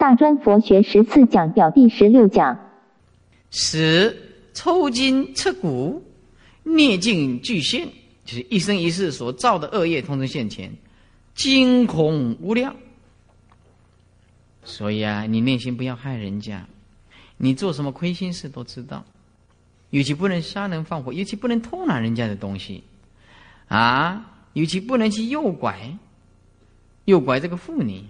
大专佛学十四讲表第十六讲，十抽筋彻骨，孽尽俱现，就是一生一世所造的恶业，通通现前，惊恐无量。所以啊，你内心不要害人家，你做什么亏心事都知道，尤其不能杀人放火，尤其不能偷拿人家的东西，啊，尤其不能去诱拐，诱拐这个妇女，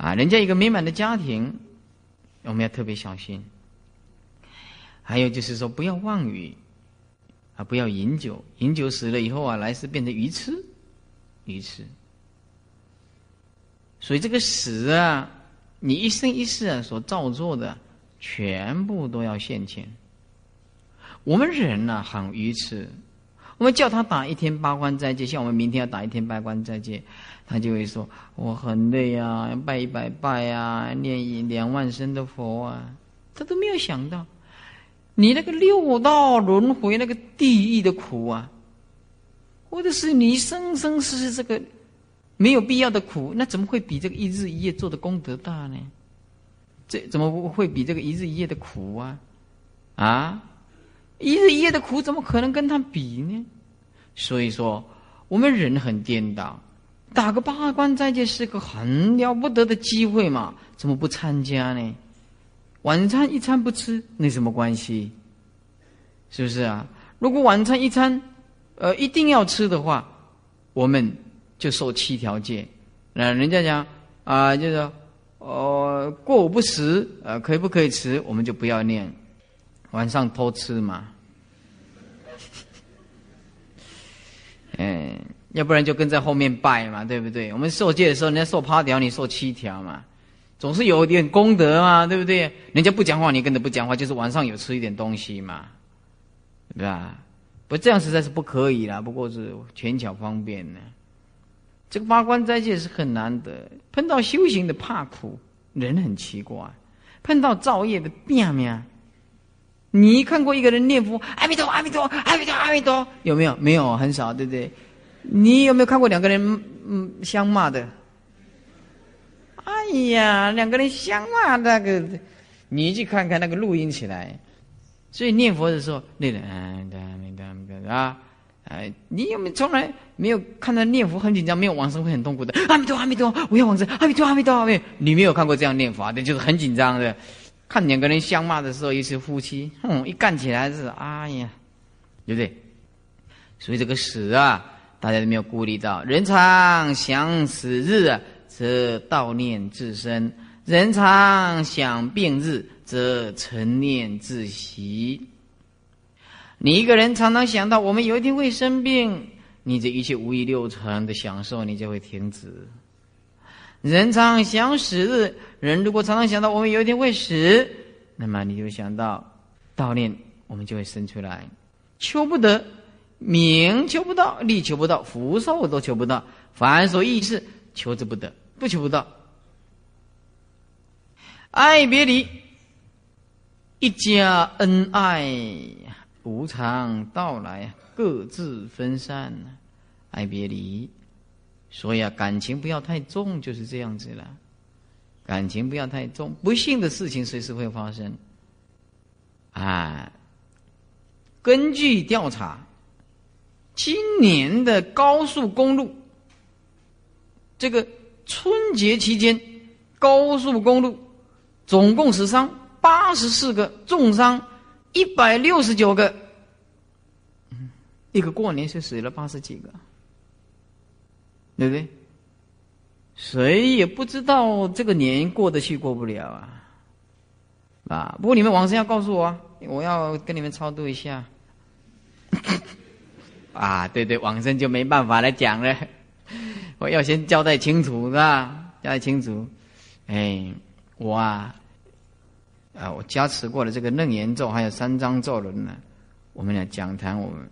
啊，人家一个美满的家庭，我们要特别小心。还有就是说，不要妄语，啊，不要饮酒，饮酒死了以后啊，来世变成鱼痴，鱼痴。所以这个死啊，你一生一世啊所造作的，全部都要现前。我们人呢很愚痴，我们叫他打一天八关斋戒，像我们明天要打一天八关斋戒，他就会说我很累啊，要拜一拜拜啊，念一两万声的佛啊，他都没有想到，你那个六道轮回那个地狱的苦啊，或者是你生生世世这个。没有必要的苦，那怎么会比这个一日一夜做的功德大呢？这怎么会比这个一日一夜的苦啊？啊，一日一夜的苦怎么可能跟他比呢？所以说，我们人很颠倒，打个八关斋戒是个很了不得的机会嘛，怎么不参加呢？晚餐一餐不吃，那什么关系？是不是啊？如果晚餐一餐，呃，一定要吃的话，我们。就受七条戒，那人家讲啊，就是哦，过午不食，呃，可以不可以吃？我们就不要念，晚上偷吃嘛。嗯，要不然就跟在后面拜嘛，对不对？我们受戒的时候，人家受八条，你受七条嘛，总是有一点功德嘛，对不对？人家不讲话，你跟着不讲话，就是晚上有吃一点东西嘛，对吧？不这样实在是不可以啦，不过是权巧方便呢。这个八关斋戒是很难得，碰到修行的怕苦，人很奇怪；碰到造业的变命。你看过一个人念佛，阿弥陀，阿弥陀，阿弥陀，阿弥陀，有没有？没有，很少，对不对？你有没有看过两个人嗯相骂的？哎呀，两个人相骂那个，你去看看那个录音起来。所以念佛的时候，那人啊。哎，你有没有从来没有看到念佛很紧张，没有往生会很痛苦的？阿弥陀，阿弥陀，我要往生，阿弥陀，阿弥陀，阿弥陀。你没有看过这样念佛的，就是很紧张的。看两个人相骂的时候，一是夫妻，哼，一干起来是哎呀，对不对？所以这个死啊，大家都没有顾虑到。人常想死日，则悼念自身；人常想病日，则成念自息。你一个人常常想到我们有一天会生病，你这一切五欲六尘的享受你就会停止。人常想死，人如果常常想到我们有一天会死，那么你就想到悼念，我们就会生出来。求不得，名求不到，利求不到，福寿都求不到，凡所意事求之不得，不求不到。爱别离，一家恩爱。无常到来，各自分散，爱别离。所以啊，感情不要太重，就是这样子了。感情不要太重，不幸的事情随时会发生。啊，根据调查，今年的高速公路，这个春节期间，高速公路总共死伤八十四个，重伤。一百六十九个，一个过年是死了八十几个，对不对？谁也不知道这个年过得去过不了啊！啊，不过你们往生要告诉我啊，我要跟你们超度一下。啊，对对，往生就没办法来讲了，我要先交代清楚，是吧？交代清楚。哎，我啊。啊，我加持过了这个楞严咒，还有三张咒轮呢。我们俩讲坛，我们，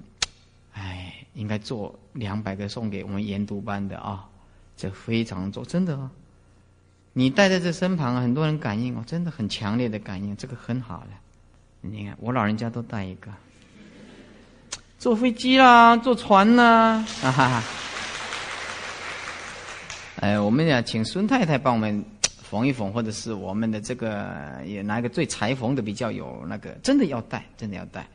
哎，应该做两百个送给我们研读班的啊。这非常做，真的哦。你带在这身旁，很多人感应哦，真的很强烈的感应，这个很好的。你看，我老人家都带一个。坐飞机啦，坐船啦，哈哈。哎，我们俩请孙太太帮我们。缝一缝，或者是我们的这个也拿一个最裁缝的比较有那个，真的要带，真的要带。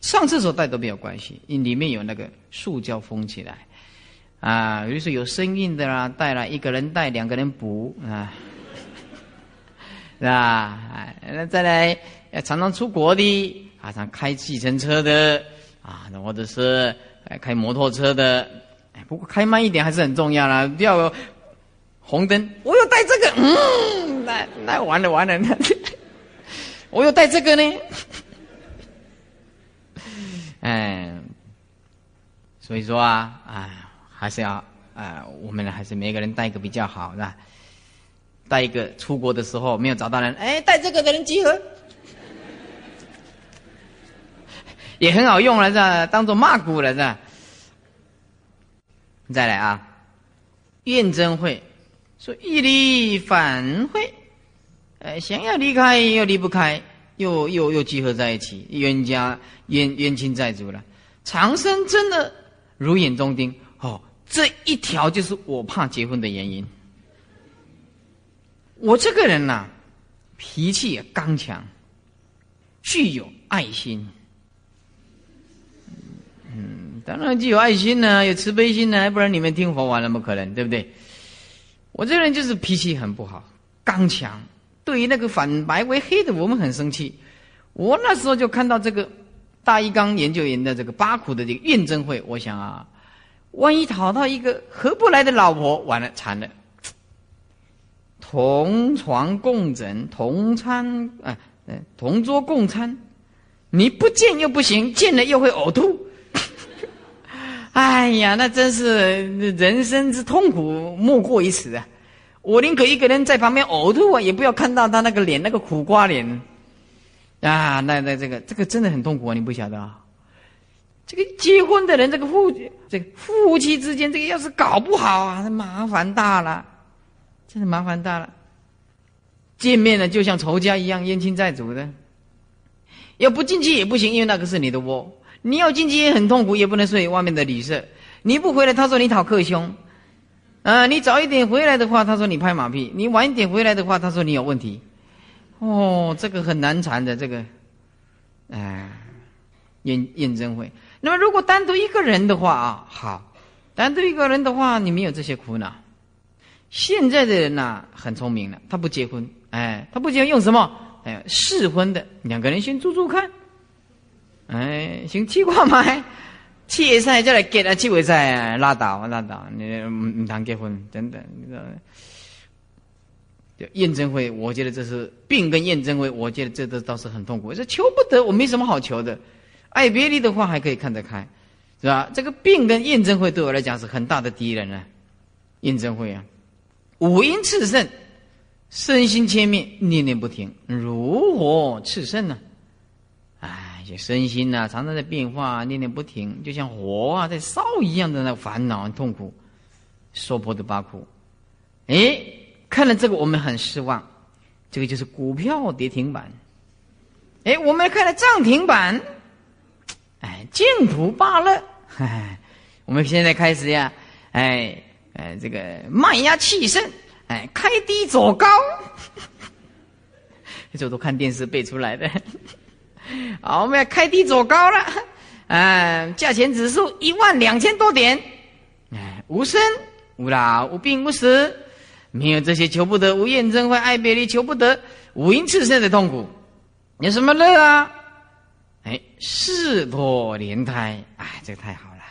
上厕所带都没有关系，因里面有那个塑胶封起来。啊，比如说有声音的啦，带了一个人带，两个人补啊，是 吧？那再来常常出国的啊，常开计程车的啊，或者是开摩托车的，不过开慢一点还是很重要啦，不要红灯。我有带这个，嗯，那那完了完了，那 我有带这个呢，哎，所以说啊，哎。还是要啊，我们还是每个人带一个比较好，是吧？带一个出国的时候没有找到人，哎，带这个的人集合，也很好用了，是吧？当做骂鼓了，是吧？再来啊，验证会说一离反会，呃，想要离开又离不开，又又又集合在一起，冤家冤冤亲债主了，长生真的如眼中钉。哦这一条就是我怕结婚的原因。我这个人呐，脾气也刚强，具有爱心。嗯，当然具有爱心呢，有慈悲心呢，不然你们听佛法那么可能，对不对？我这人就是脾气很不好，刚强。对于那个反白为黑的，我们很生气。我那时候就看到这个大一刚研究员的这个八苦的这个验证会，我想啊。万一讨到一个合不来的老婆，完了惨了。同床共枕，同餐啊，同桌共餐，你不见又不行，见了又会呕吐。哎呀，那真是人生之痛苦莫过于此啊！我宁可一个人在旁边呕吐啊，也不要看到他那个脸，那个苦瓜脸。啊，那那这个这个真的很痛苦啊！你不晓得啊？这个结婚的人，这个夫这个夫妻之间，这个要是搞不好啊，那麻烦大了，真的麻烦大了。见面了就像仇家一样，冤亲债主的。要不进去也不行，因为那个是你的窝。你要进去也很痛苦，也不能睡外面的旅社。你不回来，他说你讨克兄。啊，你早一点回来的话，他说你拍马屁；你晚一点回来的话，他说你有问题。哦，这个很难缠的，这个，哎，验验证会。那么，如果单独一个人的话啊，好，单独一个人的话，你没有这些苦恼。现在的人呐，很聪明了，他不结婚，哎，他不结婚用什么？哎，试婚的，两个人先住住看，哎，先七卦买，七晒再来给他七尾菜，拉倒拉倒，你唔谈结婚，真的，你知道。验证会，我觉得这是病跟验证会，我觉得这都倒是很痛苦。这求不得，我没什么好求的。爱别离的话还可以看得开，是吧？这个病跟验证会对我来讲是很大的敌人啊！验证会啊，五阴炽盛，身心千面，念念不停，如火炽盛呢？这身心呐，常常在变化，念念不停，就像火啊在烧一样的那烦恼、痛苦，娑婆的八苦。哎，看了这个我们很失望，这个就是股票跌停板。哎，我们看了涨停板。哎，净土罢了。我们现在开始呀，哎，哎，这个卖压气盛，哎，开低走高，这都看电视背出来的。好，我们要开低走高了。嗯，价钱指数一万两千多点。哎，无生无老无病无死，没有这些求不得，无厌憎会爱别离求不得，五阴炽盛的痛苦，有什么乐啊？哎，世多莲胎，哎，这个太好了，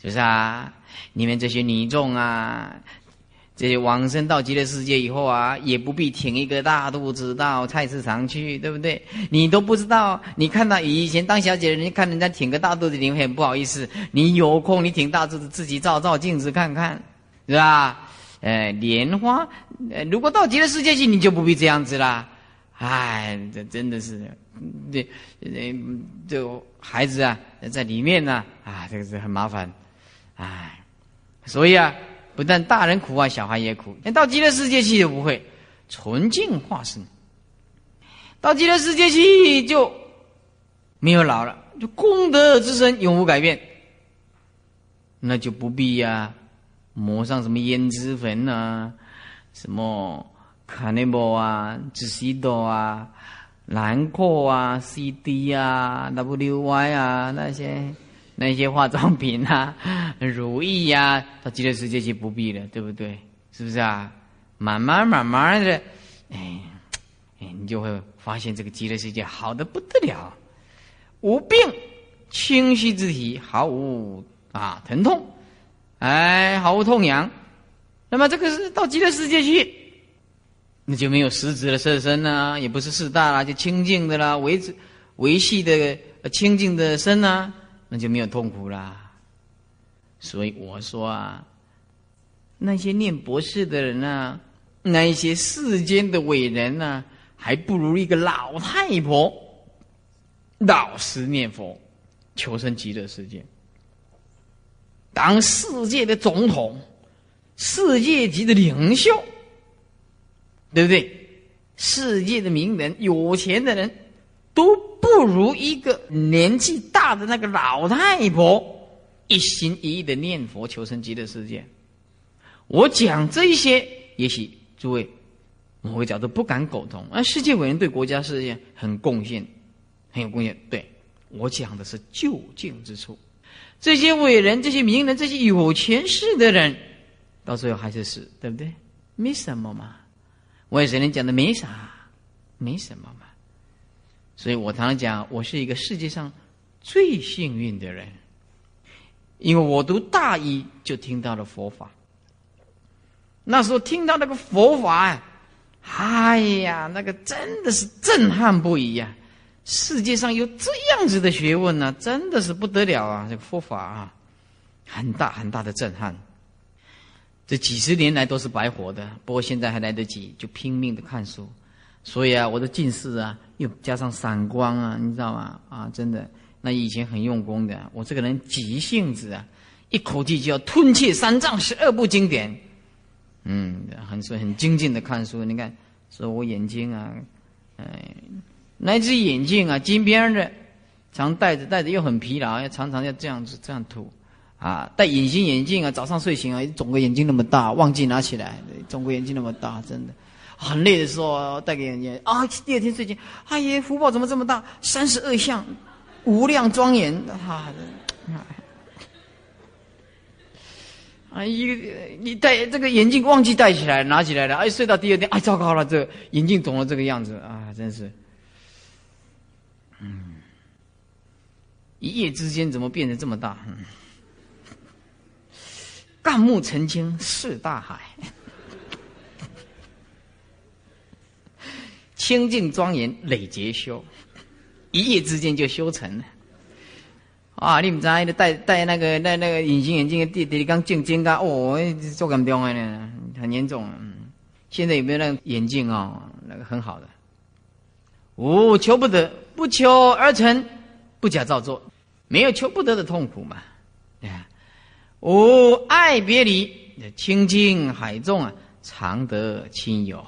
是不是啊？你们这些女众啊，这些往生到极乐世界以后啊，也不必挺一个大肚子到菜市场去，对不对？你都不知道，你看到以前当小姐的人看人家挺个大肚子，你会很不好意思。你有空你挺大肚子，自己照照镜子看看，是吧？哎，莲花，如果到极乐世界去，你就不必这样子啦。哎，这真的是。这，这孩子啊，在里面呢，啊，这个是很麻烦，哎，所以啊，不但大人苦啊，小孩也苦。那到极乐世界去就不会，纯净化身。到极乐世界去就没有老了，就功德之身永无改变，那就不必呀，抹上什么胭脂粉啊，什么卡内博啊、紫西多啊、兰蔻啊、CD 啊、WY 啊那些那些化妆品啊、如意呀，到极乐世界去不必了，对不对？是不是啊？慢慢慢慢的，哎，你就会发现这个极乐世界好的不得了，无病，清晰之体，毫无啊疼痛，哎，毫无痛痒。那么这个是到极乐世界去，那就没有实质的色身啦，也不是四大啦，就清净的啦，维持维系的清净的身呐，就没有痛苦啦。所以我说啊，那些念博士的人啊。那一些世间的伟人呢，还不如一个老太婆老实念佛，求生极乐世界，当世界的总统，世界级的领袖，对不对？世界的名人、有钱的人，都不如一个年纪大的那个老太婆，一心一意的念佛，求生极乐世界。我讲这一些，也许。诸位，某个角度不敢苟同。而世界伟人对国家事业很贡献，很有贡献。对我讲的是就近之处。这些伟人、这些名人、这些有权势的人，到最后还是死，对不对？没什么嘛。我也只能讲的没啥，没什么。所以我常常讲，我是一个世界上最幸运的人，因为我读大一就听到了佛法。那时候听到那个佛法，哎呀，那个真的是震撼不已呀！世界上有这样子的学问呢，真的是不得了啊！这个佛法啊，很大很大的震撼。这几十年来都是白活的，不过现在还来得及，就拼命的看书。所以啊，我的近视啊，又加上散光啊，你知道吗？啊，真的，那以前很用功的，我这个人急性子啊，一口气就要吞切三藏十二部经典。嗯，很很精进的看书。你看，说我眼睛啊，哎，那只眼镜啊，金边的，常戴着，戴着又很疲劳，要常常要这样子这样涂，啊，戴隐形眼镜啊，早上睡醒啊，肿个眼睛那么大，忘记拿起来，肿个眼睛那么大，真的，很累的时候戴个眼镜啊，第二天睡醒，哎呀，福报怎么这么大？三十二相，无量庄严，啊。啊，一个你戴这个眼镜忘记戴起来，拿起来了，哎，睡到第二天，哎，糟糕了，这眼镜肿了这个样子啊，真是，嗯，一夜之间怎么变得这么大？嗯干木澄清是大海，清净庄严累劫修，一夜之间就修成了。啊！你唔知，你戴戴那个那那个隐形眼镜，的弟弟刚进金刚哦，做咁重的呢，很严重。现在有没有那个眼镜啊？那个很好的。无求不得，不求而成，不假造作，没有求不得的痛苦嘛。啊，无爱别离，清净海众啊，常得亲友。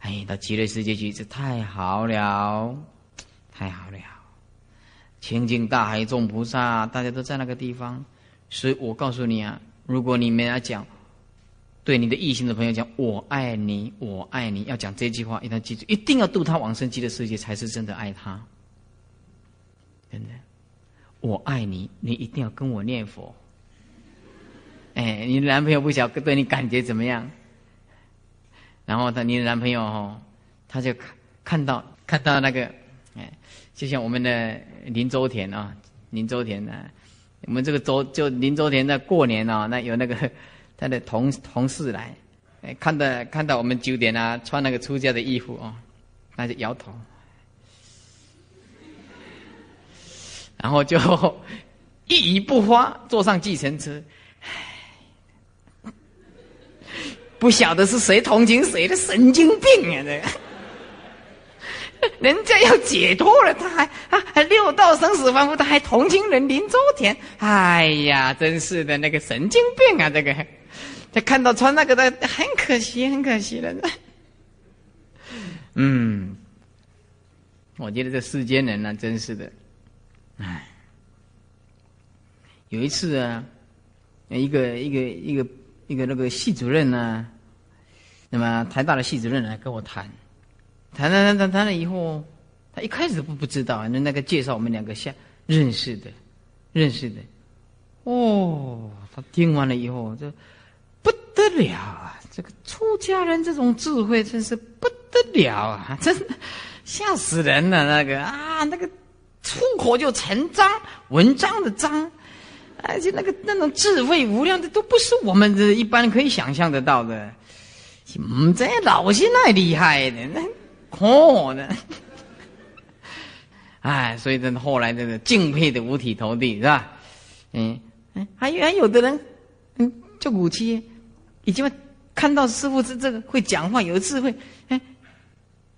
哎，到极乐世界去，这太好了，太好了。清净大海众菩萨，大家都在那个地方，所以我告诉你啊，如果你们要讲，对你的异性的朋友讲“我爱你，我爱你”，要讲这句话，一定要记住，一定要度他往生极乐世界，才是真的爱他。真的，我爱你，你一定要跟我念佛。哎，你男朋友不晓得对你感觉怎么样？然后他，你的男朋友哦，他就看看到看到那个。哎就像我们的林周田啊，林周田呢，我们这个周就林周田在过年啊，那有那个 他的同同事来，哎，看到看到我们九点啊，穿那个出家的衣服啊，那就摇头，然后就 一语不发，坐上计程车，不晓得是谁同情谁的神经病啊，这个。人家要解脱了，他还啊，还六道生死凡夫，他还同情人临周田。哎呀，真是的，那个神经病啊！这个，他看到穿那个的，很可惜，很可惜的。嗯，我觉得这世间人呢，真是的，哎，有一次啊，一个一个一个一个那个系主任呢，那么台大的系主任来跟我谈，谈谈谈谈谈了以后，他一开始不不知道，那那个介绍我们两个相认识的，认识的，哦，他听完了以后，这不得了啊！这个出家人这种智慧真是不得了啊！真吓死人了，那个啊，那个出口就成章，文章的章。而且那个那种智慧无量的，都不是我们这一般可以想象得到的。嗯，这老先太厉害的，那可呢？哎，所以真的后来真的敬佩的五体投地，是吧？嗯嗯，还有还有的人，嗯，就武七，已经看到师傅是这个会讲话有智慧，哎，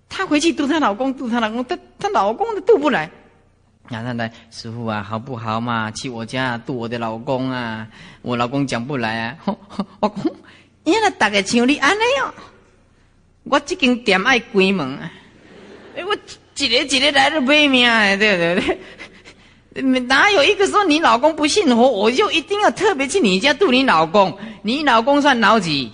她回去度她老公，度她老公，她她老公都度不来。啊，那来师傅啊，好不好嘛？去我家度我的老公啊！我老公讲不来啊！我讲，原来大概像你安尼哦。我这间店爱关门啊！我一个一个来都卖命啊！对对对，哪有一个说你老公不信佛，我就一定要特别去你家度你老公？你老公算老几？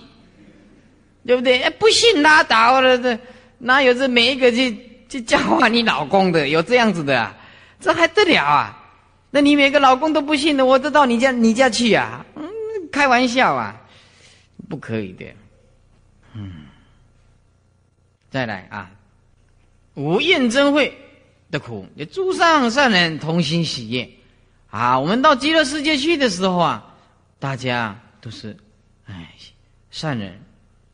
对不对？不信拉倒了，这哪有这每一个去去教化你老公的？有这样子的？啊？这还得了啊？那你每个老公都不信的，我都到你家你家去啊？嗯，开玩笑啊，不可以的。嗯，再来啊，无厌真会的苦，诸上善人同心喜悦啊。我们到极乐世界去的时候啊，大家都是哎善人，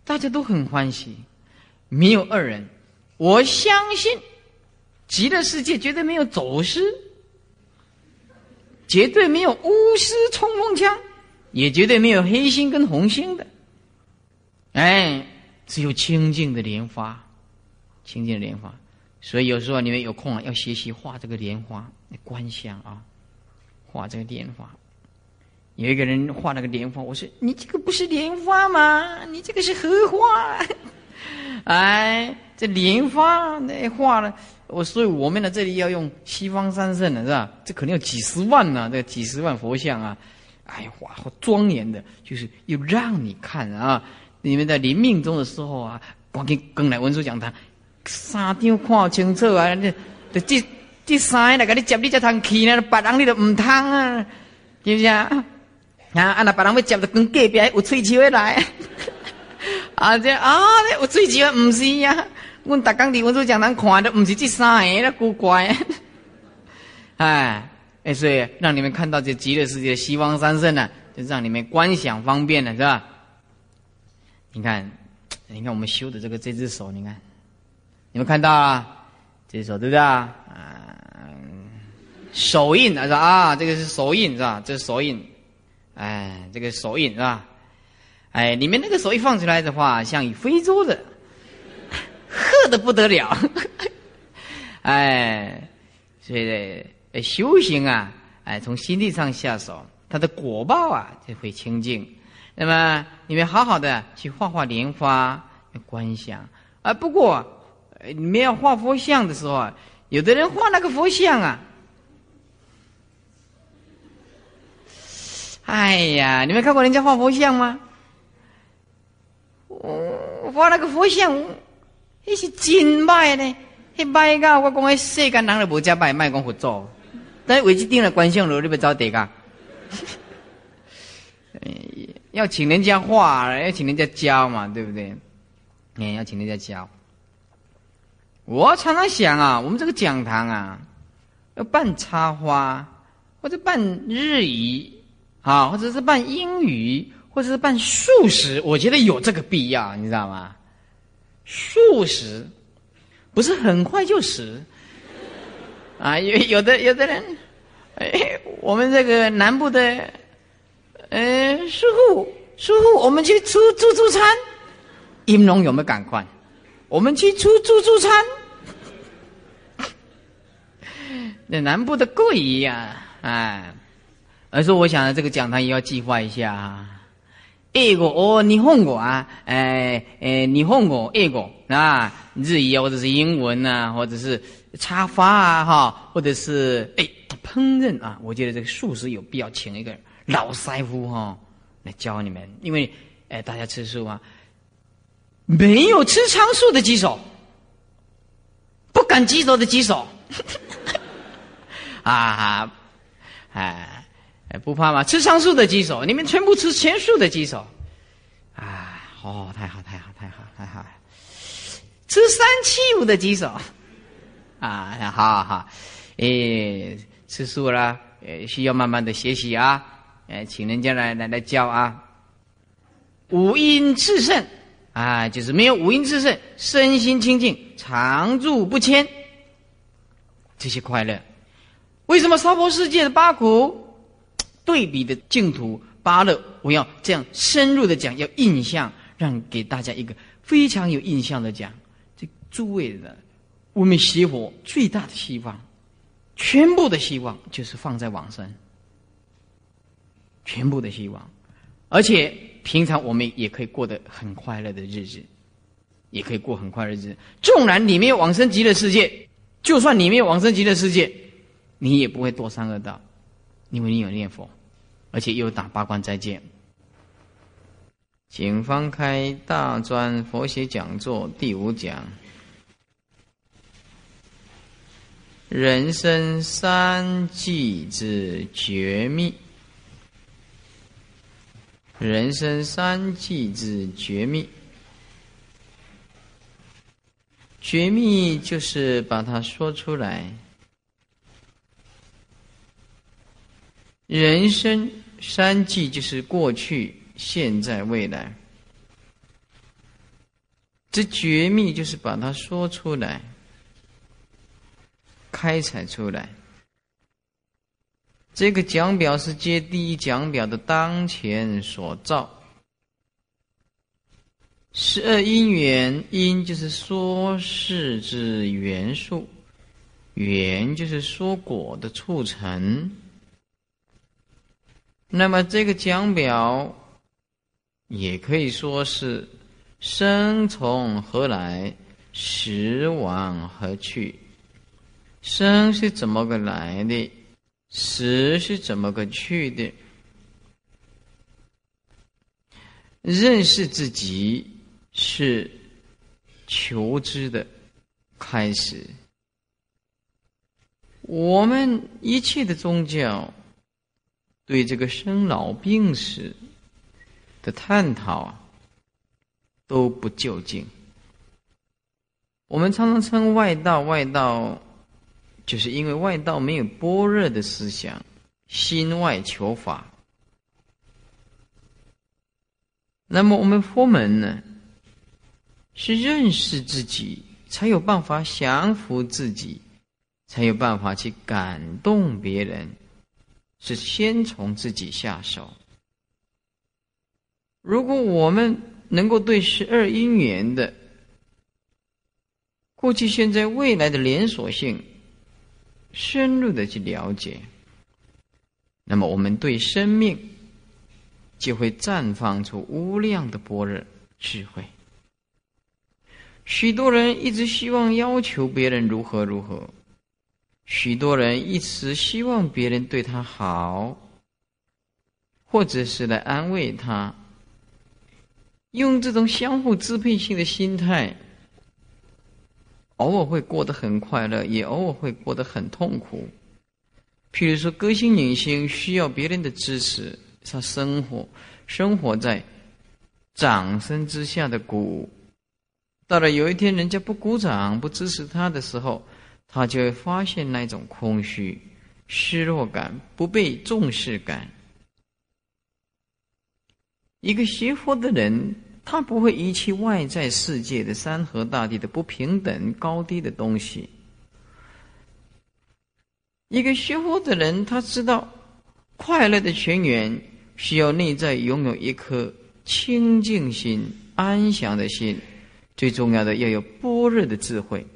大家都很欢喜，没有恶人。我相信。极乐世界绝对没有走私，绝对没有巫师冲锋枪，也绝对没有黑心跟红心的。哎，只有清净的莲花，清净的莲花。所以有时候你们有空啊，要学习画这个莲花，观想啊，画这个莲花。有一个人画那个莲花，我说：“你这个不是莲花吗？你这个是荷花。”哎，这莲花那画了。我所以我们呢，这里要用西方三圣的是吧？这肯定要几十万呢，这几十万佛像啊！哎呀，哇，好庄严的，就是又让你看啊！你们在临命终的时候啊，赶紧跟来文殊讲堂，三张看清楚啊！这这这三来给你接你这趟去呢，别人你都唔通啊，是不是啊？啊，啊那别人要接就跟隔壁有吹球的来，啊这啊有吹球唔是呀？我大刚的文殊讲堂看的不是这三个，那古怪。哎哎，所以让你们看到这极乐世界的西方三圣呢，就让你们观想方便了，是吧？你看，你看我们修的这个这只手，你看，你们看到啊？这只手对不对啊？啊手印啊，是吧？啊，这个是手印是吧？这是手印，哎，这个手印是吧？哎，你们那个手一放出来的话，像非洲的。的不得了，哎，所以修行啊，哎，从心地上下手，它的果报啊就会清净。那么你们好好的去画画莲花观想啊。不过你们要画佛像的时候啊，有的人画那个佛像啊，哎呀，你们看过人家画佛像吗？我画那个佛像。那是真歹呢，迄歹噶！我讲迄世间人都无遮歹，卖讲佛祖。但是为这定了观相楼，你要找地噶？要请人家画，要请人家教嘛，对不对？哎，要请人家教。我常常想啊，我们这个讲堂啊，要办插花，或者办日语啊，或者是办英语，或者是办素食，我觉得有这个必要，你知道吗？数十，不是很快就死，啊，有有的有的人，哎，我们这个南部的，呃，师傅师傅，我们去出自助餐，音龙有没有赶快？我们去出自助餐，那南部的贵呀，哎，而是我想这个讲堂也要计划一下。英国哦，日本语啊，诶诶，日本语、英语啊，日语啊，或者是英文啊，或者是插花啊，哈，或者是哎烹饪啊，我觉得这个素食有必要请一个老师傅哈来教你们，因为哎大家吃素啊，没有吃仓素的举手，不敢举手的举手。啊，不怕吗？吃上树的举手，你们全部吃全树的举手。啊，哦，太好，太好，太好，太好。吃三七五的举手。啊，好好好，诶，吃素啦，呃，需要慢慢的学习啊，呃，请人家来来来教啊。五阴炽盛，啊，就是没有五阴炽盛，身心清净，常住不迁，这些快乐。为什么娑婆世界的八苦对比的净土八乐，我要这样深入的讲，要印象，让给大家一个非常有印象的讲，这诸位的。我们学佛最大的希望，全部的希望就是放在往生，全部的希望，而且平常我们也可以过得很快乐的日子，也可以过很快日子。纵然你没有往生极乐世界，就算你没有往生极乐世界，你也不会堕三恶道，因为你有念佛，而且又打八关斋戒。请翻开《大专佛学讲座》第五讲。人生三际之绝密，人生三际之绝密，绝密就是把它说出来。人生三际就是过去、现在、未来，这绝密就是把它说出来。开采出来，这个讲表是接第一讲表的当前所造。十二因缘，因就是说事之元素，缘就是说果的促成。那么这个讲表，也可以说是生从何来，死往何去。生是怎么个来的？死是怎么个去的？认识自己是求知的开始。我们一切的宗教对这个生老病死的探讨啊都不究竟。我们常常称外道，外道。就是因为外道没有般若的思想，心外求法。那么我们佛门呢，是认识自己，才有办法降服自己，才有办法去感动别人，是先从自己下手。如果我们能够对十二因缘的过去、现在、未来的连锁性，深入的去了解，那么我们对生命就会绽放出无量的般若智慧。许多人一直希望要求别人如何如何，许多人一直希望别人对他好，或者是来安慰他，用这种相互支配性的心态。偶尔会过得很快乐，也偶尔会过得很痛苦。譬如说，歌星、影星需要别人的支持，他生活生活在掌声之下的鼓。到了有一天，人家不鼓掌、不支持他的时候，他就会发现那种空虚、失落感、不被重视感。一个学佛的人。他不会遗弃外在世界的山河大地的不平等高低的东西。一个学佛的人，他知道快乐的泉源需要内在拥有一颗清净心、安详的心，最重要的要有般若的智慧。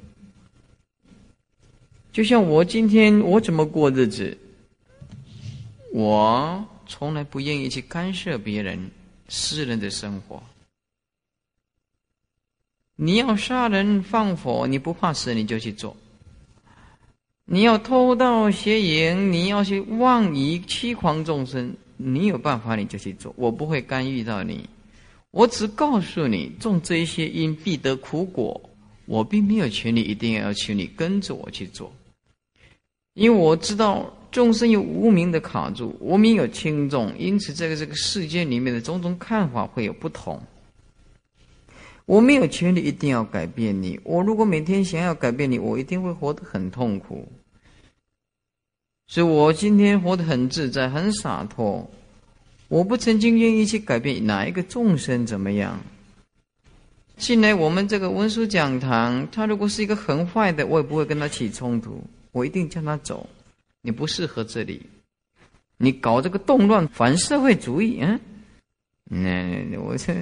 就像我今天我怎么过日子，我从来不愿意去干涉别人私人的生活。你要杀人放火，你不怕死你就去做；你要偷盗邪淫，你要去妄疑欺狂众生，你有办法你就去做。我不会干预到你，我只告诉你，种这些因必得苦果。我并没有权利一定要求你跟着我去做，因为我知道众生有无名的卡住，无名有轻重，因此这个这个世界里面的种种看法会有不同。我没有权利一定要改变你。我如果每天想要改变你，我一定会活得很痛苦。所以我今天活得很自在，很洒脱。我不曾经愿意去改变哪一个众生怎么样。进来我们这个文殊讲堂，他如果是一个很坏的，我也不会跟他起冲突，我一定叫他走。你不适合这里，你搞这个动乱反社会主义，嗯，那我这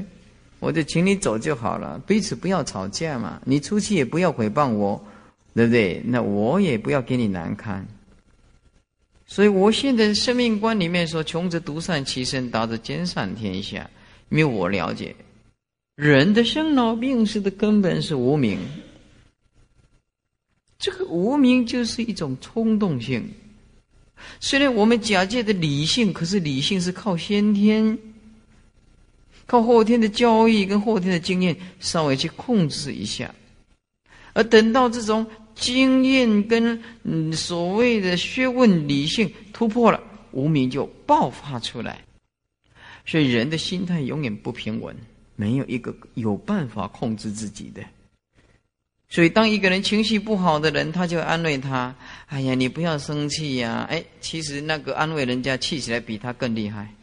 我就请你走就好了，彼此不要吵架嘛。你出去也不要诽谤我，对不对？那我也不要给你难堪。所以我现在生命观里面说：穷则独善其身，达则兼善天下。因为我了解。人的生老病死的根本是无名，这个无名就是一种冲动性。虽然我们假借的理性，可是理性是靠先天、靠后天的教育跟后天的经验稍微去控制一下，而等到这种经验跟嗯所谓的学问理性突破了，无名就爆发出来。所以人的心态永远不平稳。没有一个有办法控制自己的，所以当一个人情绪不好的人，他就安慰他：“哎呀，你不要生气呀！”哎，其实那个安慰人家气起来比他更厉害。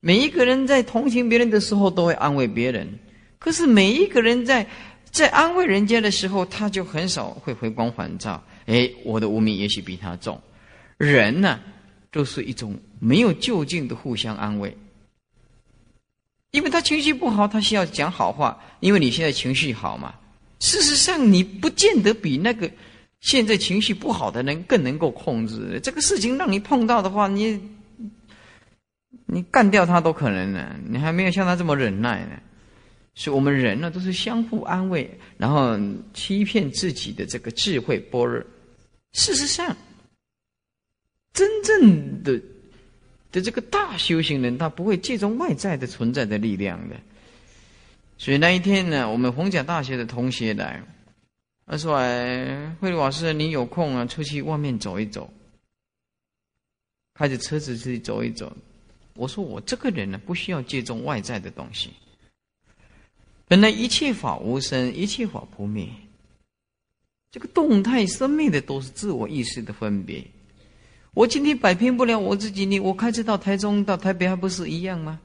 每一个人在同情别人的时候都会安慰别人，可是每一个人在在安慰人家的时候，他就很少会回光返照。哎，我的无名也许比他重。人呢，都是一种没有就近的互相安慰。因为他情绪不好，他需要讲好话。因为你现在情绪好嘛，事实上你不见得比那个现在情绪不好的人更能够控制这个事情。让你碰到的话，你你干掉他都可能呢。你还没有像他这么忍耐呢。所以我们人呢，都是相互安慰，然后欺骗自己的这个智慧般若。事实上，真正的。的这个大修行人，他不会借助外在的存在的力量的。所以那一天呢，我们红甲大学的同学来，他说：“哎，慧老师，你有空啊，出去外面走一走，开着车子出去走一走。”我说：“我这个人呢，不需要借重外在的东西。本来一切法无生，一切法不灭。这个动态生命的，都是自我意识的分别。”我今天摆平不了我自己，你我开车到台中到台北还不是一样吗？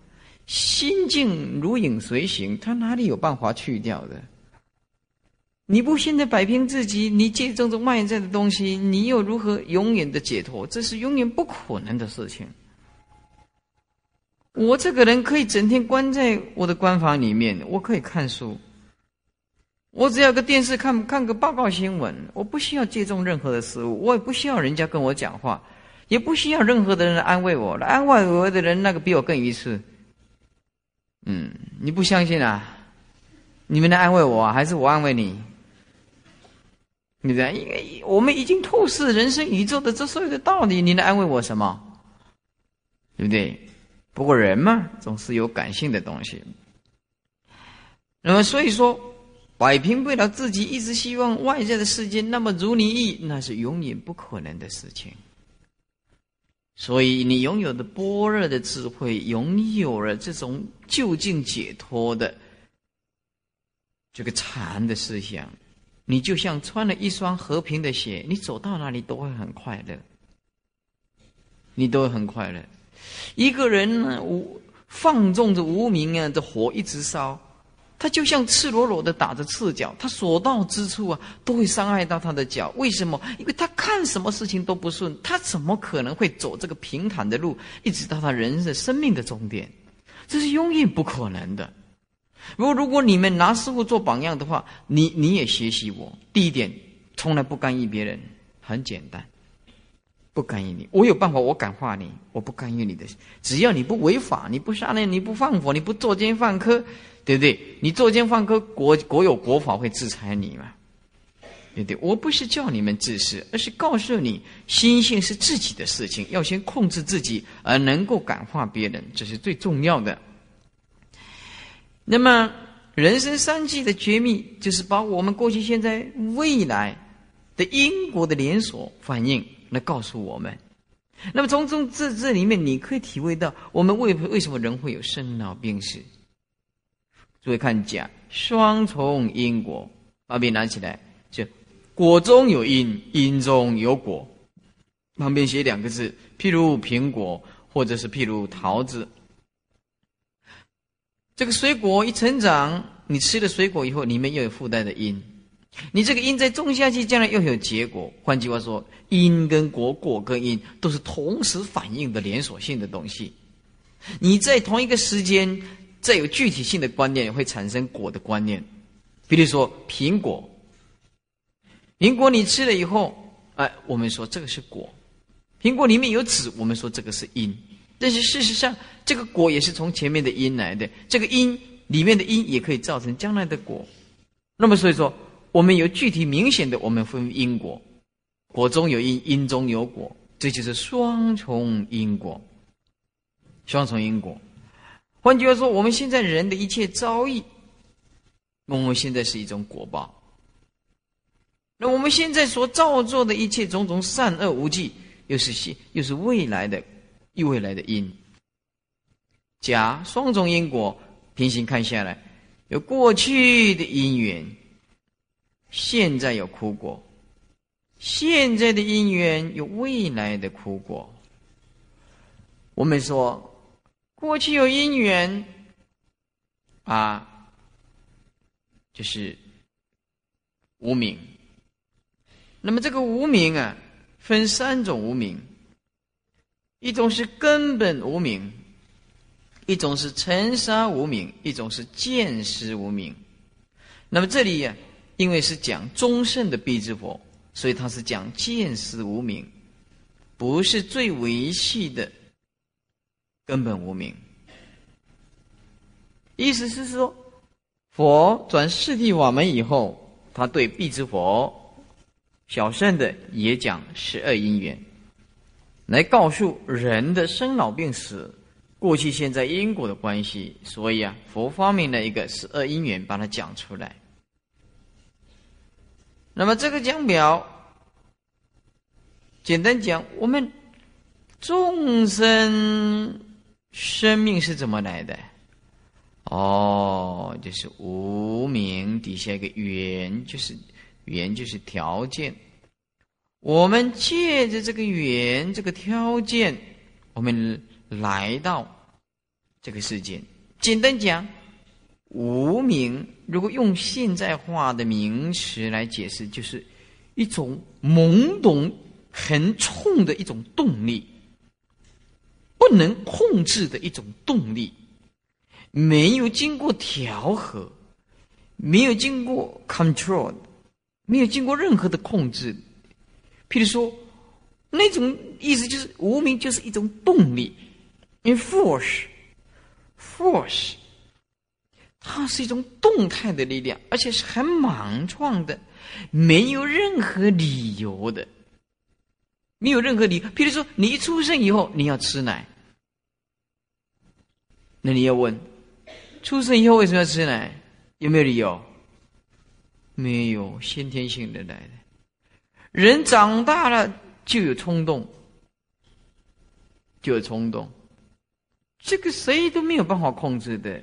心境如影随形，他哪里有办法去掉的？你不现在摆平自己，你借这种外在的东西，你又如何永远的解脱？这是永远不可能的事情。我这个人可以整天关在我的官房里面，我可以看书，我只要个电视看看个报告新闻，我不需要借重任何的事物，我也不需要人家跟我讲话。也不需要任何的人来安慰我，来安慰我的人那个比我更愚痴。嗯，你不相信啊？你们来安慰我，还是我安慰你？对不对？因为我们已经透视人生宇宙的这所有的道理，你能安慰我什么？对不对？不过人嘛，总是有感性的东西。那么所以说，摆平不了自己，一直希望外在的世界那么如你意，那是永远不可能的事情。所以，你拥有的般若的智慧，拥有了这种就近解脱的这个禅的思想，你就像穿了一双和平的鞋，你走到哪里都会很快乐，你都会很快乐。一个人呢，无放纵着无名啊，这火一直烧。他就像赤裸裸的打着赤脚，他所到之处啊，都会伤害到他的脚。为什么？因为他看什么事情都不顺，他怎么可能会走这个平坦的路，一直到他人生生命的终点？这是永远不可能的。如果如果你们拿师傅做榜样的话，你你也学习我。第一点，从来不干预别人，很简单，不干预你。我有办法，我感化你，我不干预你的。只要你不违法，你不杀人，你不放火，你不作奸犯科。对不对？你作奸犯科，国国有国法会制裁你嘛？对不对？我不是叫你们自私，而是告诉你，心性是自己的事情，要先控制自己，而能够感化别人，这是最重要的。那么人生三季的绝密，就是把我们过去、现在、未来的因果的连锁反应来告诉我们。那么从中这这里面，你可以体会到我们为为什么人会有生老病死。诸位看甲双重因果，把笔拿起来，就果中有因，因中有果。旁边写两个字，譬如苹果，或者是譬如桃子。这个水果一成长，你吃了水果以后，里面又有附带的因。你这个因再种下去，将来又有结果。换句话说，因跟果，果跟因，都是同时反应的连锁性的东西。你在同一个时间，再有具体性的观念，也会产生果的观念。比如说苹果，苹果你吃了以后，哎，我们说这个是果。苹果里面有籽，我们说这个是因。但是事实上，这个果也是从前面的因来的。这个因里面的因，也可以造成将来的果。那么所以说。我们有具体明显的，我们分因果，果中有因，因中有果，这就是双重因果。双重因果，换句话说，我们现在人的一切遭遇，我们现在是一种果报。那我们现在所造作的一切种种善恶无忌，又是现又是未来的，又未来的因。甲双重因果平行看下来，有过去的因缘。现在有苦果，现在的因缘有未来的苦果。我们说，过去有因缘，啊，就是无名。那么这个无名啊，分三种无名，一种是根本无名，一种是尘沙无名，一种是见识无名。那么这里呀。因为是讲中圣的必之佛，所以他是讲见识无名，不是最维系的根本无名。意思是说，佛转世谛法门以后，他对必之佛小圣的也讲十二因缘，来告诉人的生老病死、过去现在因果的关系。所以啊，佛发明了一个十二因缘，把它讲出来。那么这个讲表，简单讲，我们众生生命是怎么来的？哦，就是无名底下一个缘，就是缘就是条件。我们借着这个缘，这个条件，我们来到这个世界。简单讲。无名，如果用现在化的名词来解释，就是一种懵懂、很冲的一种动力，不能控制的一种动力，没有经过调和，没有经过 control，没有经过任何的控制。譬如说，那种意思就是无名就是一种动力，in force，force。它是一种动态的力量，而且是很莽撞的，没有任何理由的，没有任何理。比如说，你一出生以后你要吃奶，那你要问：出生以后为什么要吃奶？有没有理由？没有，先天性的来的。人长大了就有冲动，就有冲动，这个谁都没有办法控制的。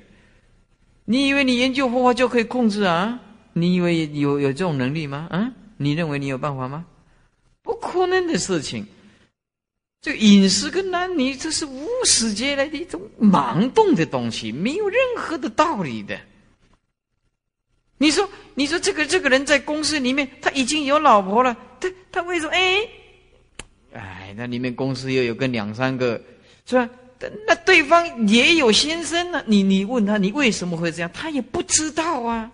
你以为你研究佛法就可以控制啊？你以为有有这种能力吗？啊？你认为你有办法吗？不可能的事情。这饮食跟男女，这是无始劫来的一种盲动的东西，没有任何的道理的。你说，你说这个这个人在公司里面，他已经有老婆了，他他为什么？哎，哎，那里面公司又有个两三个，是吧？那对方也有先生呢，你你问他，你为什么会这样？他也不知道啊，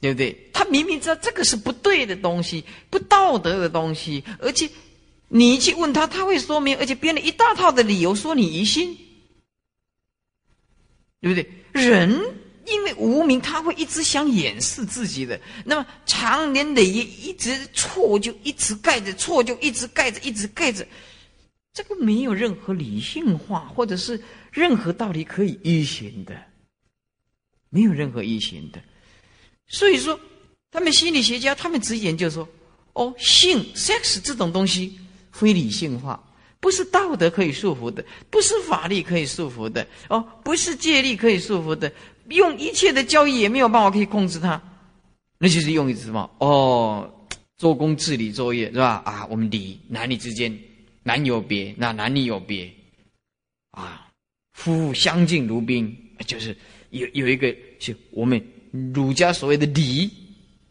对不对？他明明知道这个是不对的东西，不道德的东西，而且你去问他，他会说明，而且编了一大套的理由说你疑心，对不对？人因为无名，他会一直想掩饰自己的，那么长年累月，一直错就一直盖着，错就一直盖着，一直盖着。这个没有任何理性化，或者是任何道理可以依循的，没有任何依循的。所以说，他们心理学家他们直言就说：“哦，性 sex 这种东西非理性化，不是道德可以束缚的，不是法律可以束缚的，哦，不是戒律可以束缚的，用一切的教育也没有办法可以控制它。那就是用一什么？哦，做工治理作业是吧？啊，我们礼男女之间。”男有别，那男女有别，啊，夫妇相敬如宾，就是有有一个，就我们儒家所谓的礼，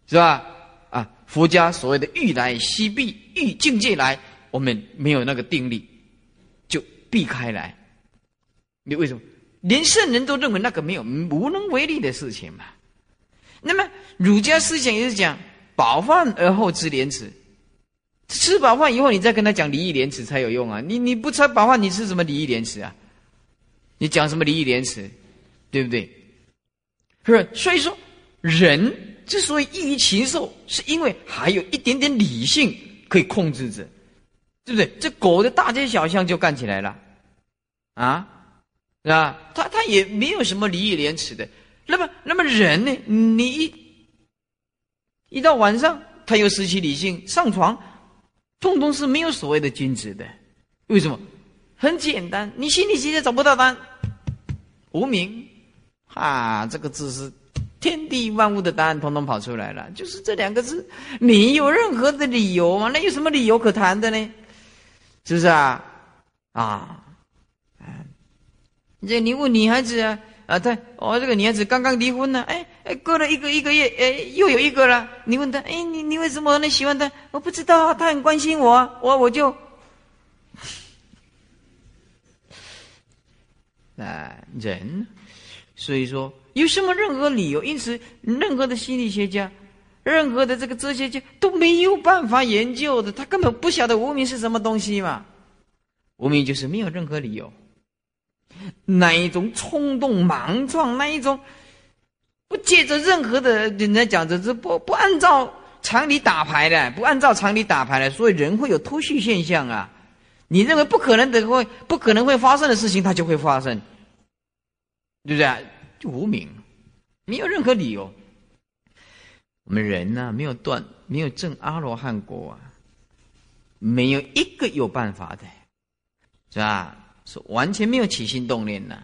是吧？啊，佛家所谓的欲来西避，欲境界来，我们没有那个定力，就避开来。你为什么？连圣人都认为那个没有无能为力的事情嘛。那么儒家思想也是讲饱饭而后知廉耻。吃饱饭以后，你再跟他讲礼义廉耻才有用啊！你你不吃饱饭，你吃什么礼义廉耻啊？你讲什么礼义廉耻，对不对？是不是？所以说，人之所以异于禽兽，是因为还有一点点理性可以控制着，对不对？这狗的大街小巷就干起来了，啊，是吧？他他也没有什么礼义廉耻的。那么，那么人呢？你一一到晚上，他又失去理性，上床。通通是没有所谓的君子的，为什么？很简单，你心里现在找不到答案，无名啊，这个字是天地万物的答案，统统跑出来了，就是这两个字，没有任何的理由嘛，那有什么理由可谈的呢？是不是啊？啊，这你问女孩子啊？啊，对，哦，这个女孩子刚刚离婚了，哎哎，过了一个一个月，哎，又有一个了。你问他，哎，你你为什么那喜欢他？我不知道，他很关心我，我我就，啊，人，所以说有什么任何理由？因此，任何的心理学家，任何的这个哲学家都没有办法研究的，他根本不晓得无名是什么东西嘛。无名就是没有任何理由。那一种冲动莽撞，那一种不借着任何的人家讲的，这不不按照常理打牌的，不按照常理打牌的，所以人会有脱序现象啊！你认为不可能的会不可能会发生的事情，它就会发生，对不对啊？就无名，没有任何理由。我们人呢，没有断，没有证阿罗汉果啊，没有一个有办法的，是吧？是完全没有起心动念的，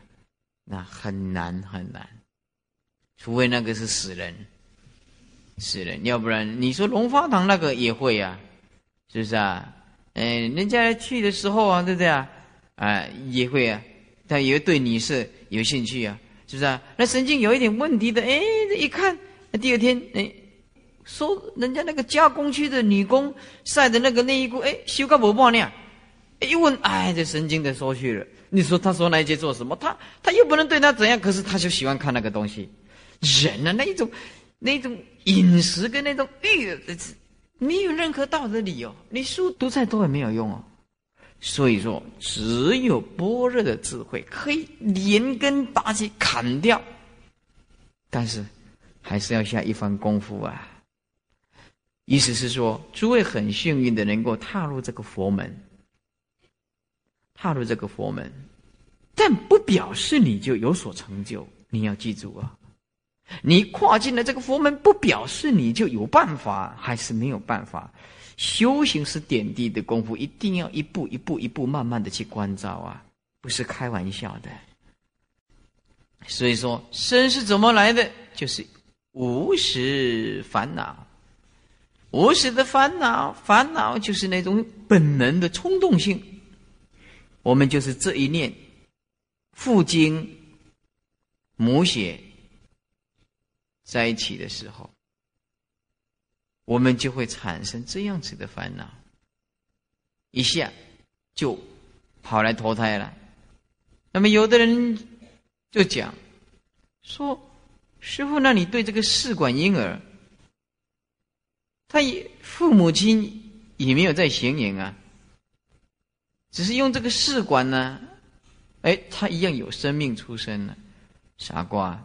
那很难很难，除非那个是死人，死人，要不然你说龙华堂那个也会啊，是不是啊？哎，人家去的时候啊，对不对啊？哎，也会啊，他也对你是有兴趣啊，是不是啊？那神经有一点问题的，哎，这一看，第二天，哎，说人家那个加工区的女工晒的那个内衣裤，哎，修个不半样。一问，哎，这神经的说去了。你说他说那些做什么？他他又不能对他怎样，可是他就喜欢看那个东西。人啊，那一种那种饮食跟那种欲，没有任何道德理由。你书读再多也没有用哦。所以说，只有般若的智慧可以连根拔起砍掉。但是，还是要下一番功夫啊。意思是说，诸位很幸运的能够踏入这个佛门。踏入这个佛门，但不表示你就有所成就。你要记住啊，你跨进了这个佛门，不表示你就有办法，还是没有办法。修行是点滴的功夫，一定要一步一步、一步慢慢的去关照啊，不是开玩笑的。所以说，生是怎么来的？就是无始烦恼，无始的烦恼，烦恼就是那种本能的冲动性。我们就是这一念，父精母血在一起的时候，我们就会产生这样子的烦恼，一下就跑来投胎了。那么有的人就讲说：“师傅，那你对这个试管婴儿，他也父母亲也没有在显影啊？”只是用这个试管呢，哎，他一样有生命出生了，傻瓜，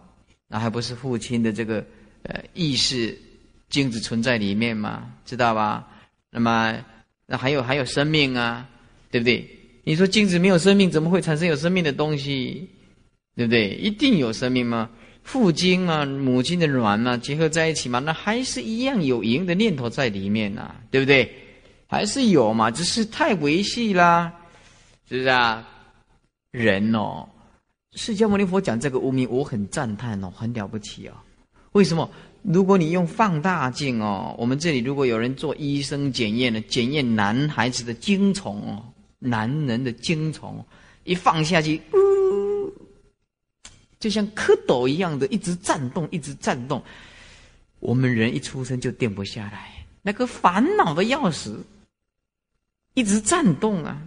那还不是父亲的这个呃意识精子存在里面吗？知道吧？那么那还有还有生命啊，对不对？你说精子没有生命，怎么会产生有生命的东西？对不对？一定有生命吗？父精啊，母亲的卵啊，结合在一起嘛，那还是一样有赢的念头在里面呐，对不对？还是有嘛，只是太维系啦，是不是啊？人哦，释迦牟尼佛讲这个无名，我很赞叹哦，很了不起哦。为什么？如果你用放大镜哦，我们这里如果有人做医生检验的，检验男孩子的精虫哦，男人的精虫，一放下去，呜就像蝌蚪一样的，一直颤动，一直颤动。我们人一出生就定不下来，那个烦恼的要死。一直颤动啊，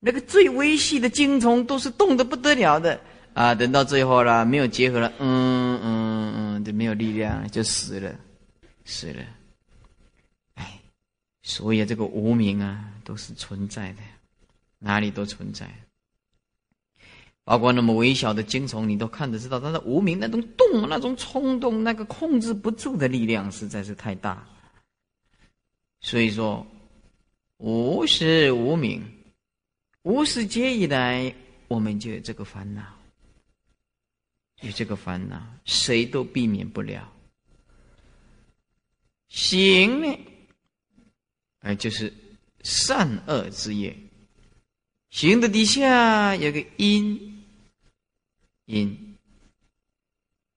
那个最微细的精虫都是动的不得了的啊！等到最后了，没有结合了，嗯嗯嗯，就没有力量，就死了，死了。哎，所以这个无名啊，都是存在的，哪里都存在。包括那么微小的精虫，你都看得知道，它的无名那种动、那种冲动、那个控制不住的力量，实在是太大。所以说。无始无明，无始劫以来，我们就有这个烦恼，有这个烦恼，谁都避免不了。行呢，哎，就是善恶之业。行的底下有个因，因，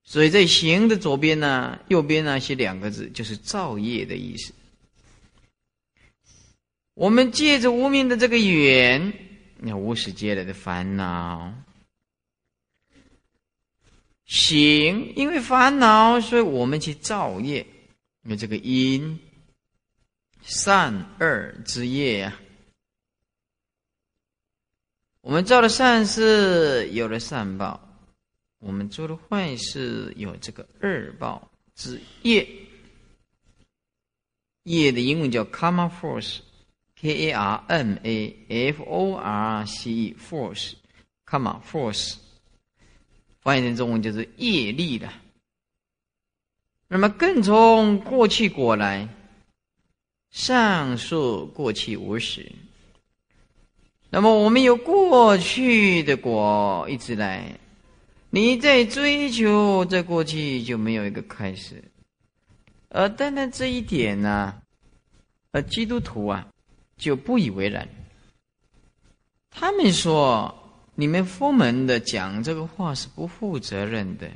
所以在行的左边呢，右边呢写两个字，就是造业的意思。我们借着无名的这个缘，那无始劫来的烦恼，行，因为烦恼，所以我们去造业，因为这个因，善恶之业啊。我们造了善事，有了善报；我们做了坏事，有这个恶报之业。业的英文叫 karma force。K A R M A F O R C E，force，come on，force，翻译成中文就是业力的。那么更从过去果来，上述过去无始。那么我们有过去的果一直来，你在追求这过去就没有一个开始。而单单这一点呢，呃，基督徒啊。就不以为然。他们说：“你们佛门的讲这个话是不负责任的。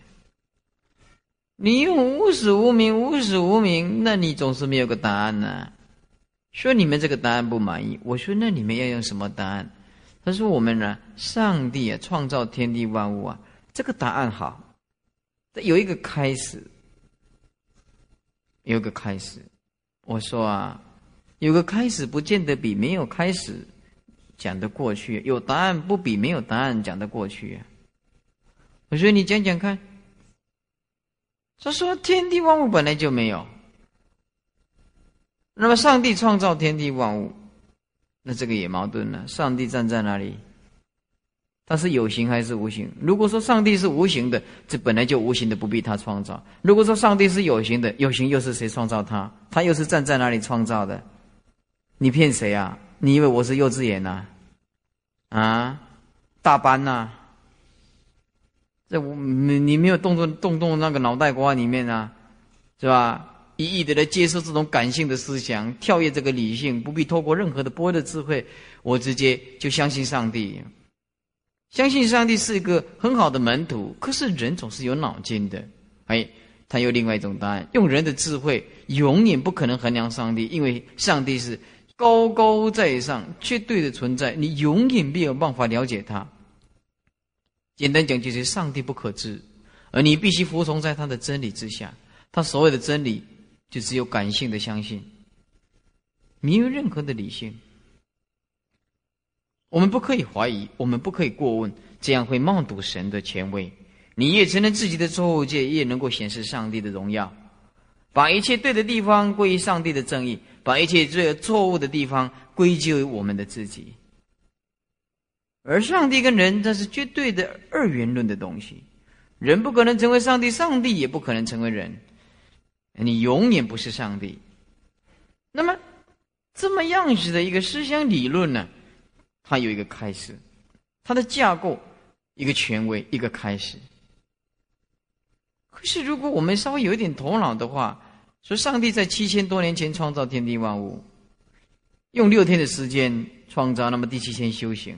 你用无始无明，无始无明，那你总是没有个答案呢。说你们这个答案不满意，我说那你们要用什么答案？他说：我们呢，上帝啊，创造天地万物啊，这个答案好，有一个开始，有个开始。我说啊。”有个开始，不见得比没有开始讲得过去；有答案，不比没有答案讲得过去。我说你讲讲看。他说：“天地万物本来就没有。那么上帝创造天地万物，那这个也矛盾了。上帝站在哪里？他是有形还是无形？如果说上帝是无形的，这本来就无形的，不必他创造；如果说上帝是有形的，有形又是谁创造他？他又是站在哪里创造的？”你骗谁啊？你以为我是幼稚园呐？啊，大班呐？这我你你没有动动动动那个脑袋瓜里面啊，是吧？一意的来接受这种感性的思想，跳跃这个理性，不必透过任何的波的智慧，我直接就相信上帝，相信上帝是一个很好的门徒。可是人总是有脑筋的，哎，他有另外一种答案，用人的智慧永远不可能衡量上帝，因为上帝是。高高在上，绝对的存在，你永远没有办法了解他。简单讲，就是上帝不可知，而你必须服从在他的真理之下。他所谓的真理，就只有感性的相信，没有任何的理性。我们不可以怀疑，我们不可以过问，这样会冒堵神的权威。你越承认自己的错误，界越能够显示上帝的荣耀，把一切对的地方归于上帝的正义。把一切最错误的地方归咎于我们的自己，而上帝跟人，这是绝对的二元论的东西。人不可能成为上帝，上帝也不可能成为人。你永远不是上帝。那么，这么样子的一个思想理论呢，它有一个开始，它的架构，一个权威，一个开始。可是如果我们稍微有一点头脑的话，所以上帝在七千多年前创造天地万物，用六天的时间创造，那么第七天修行，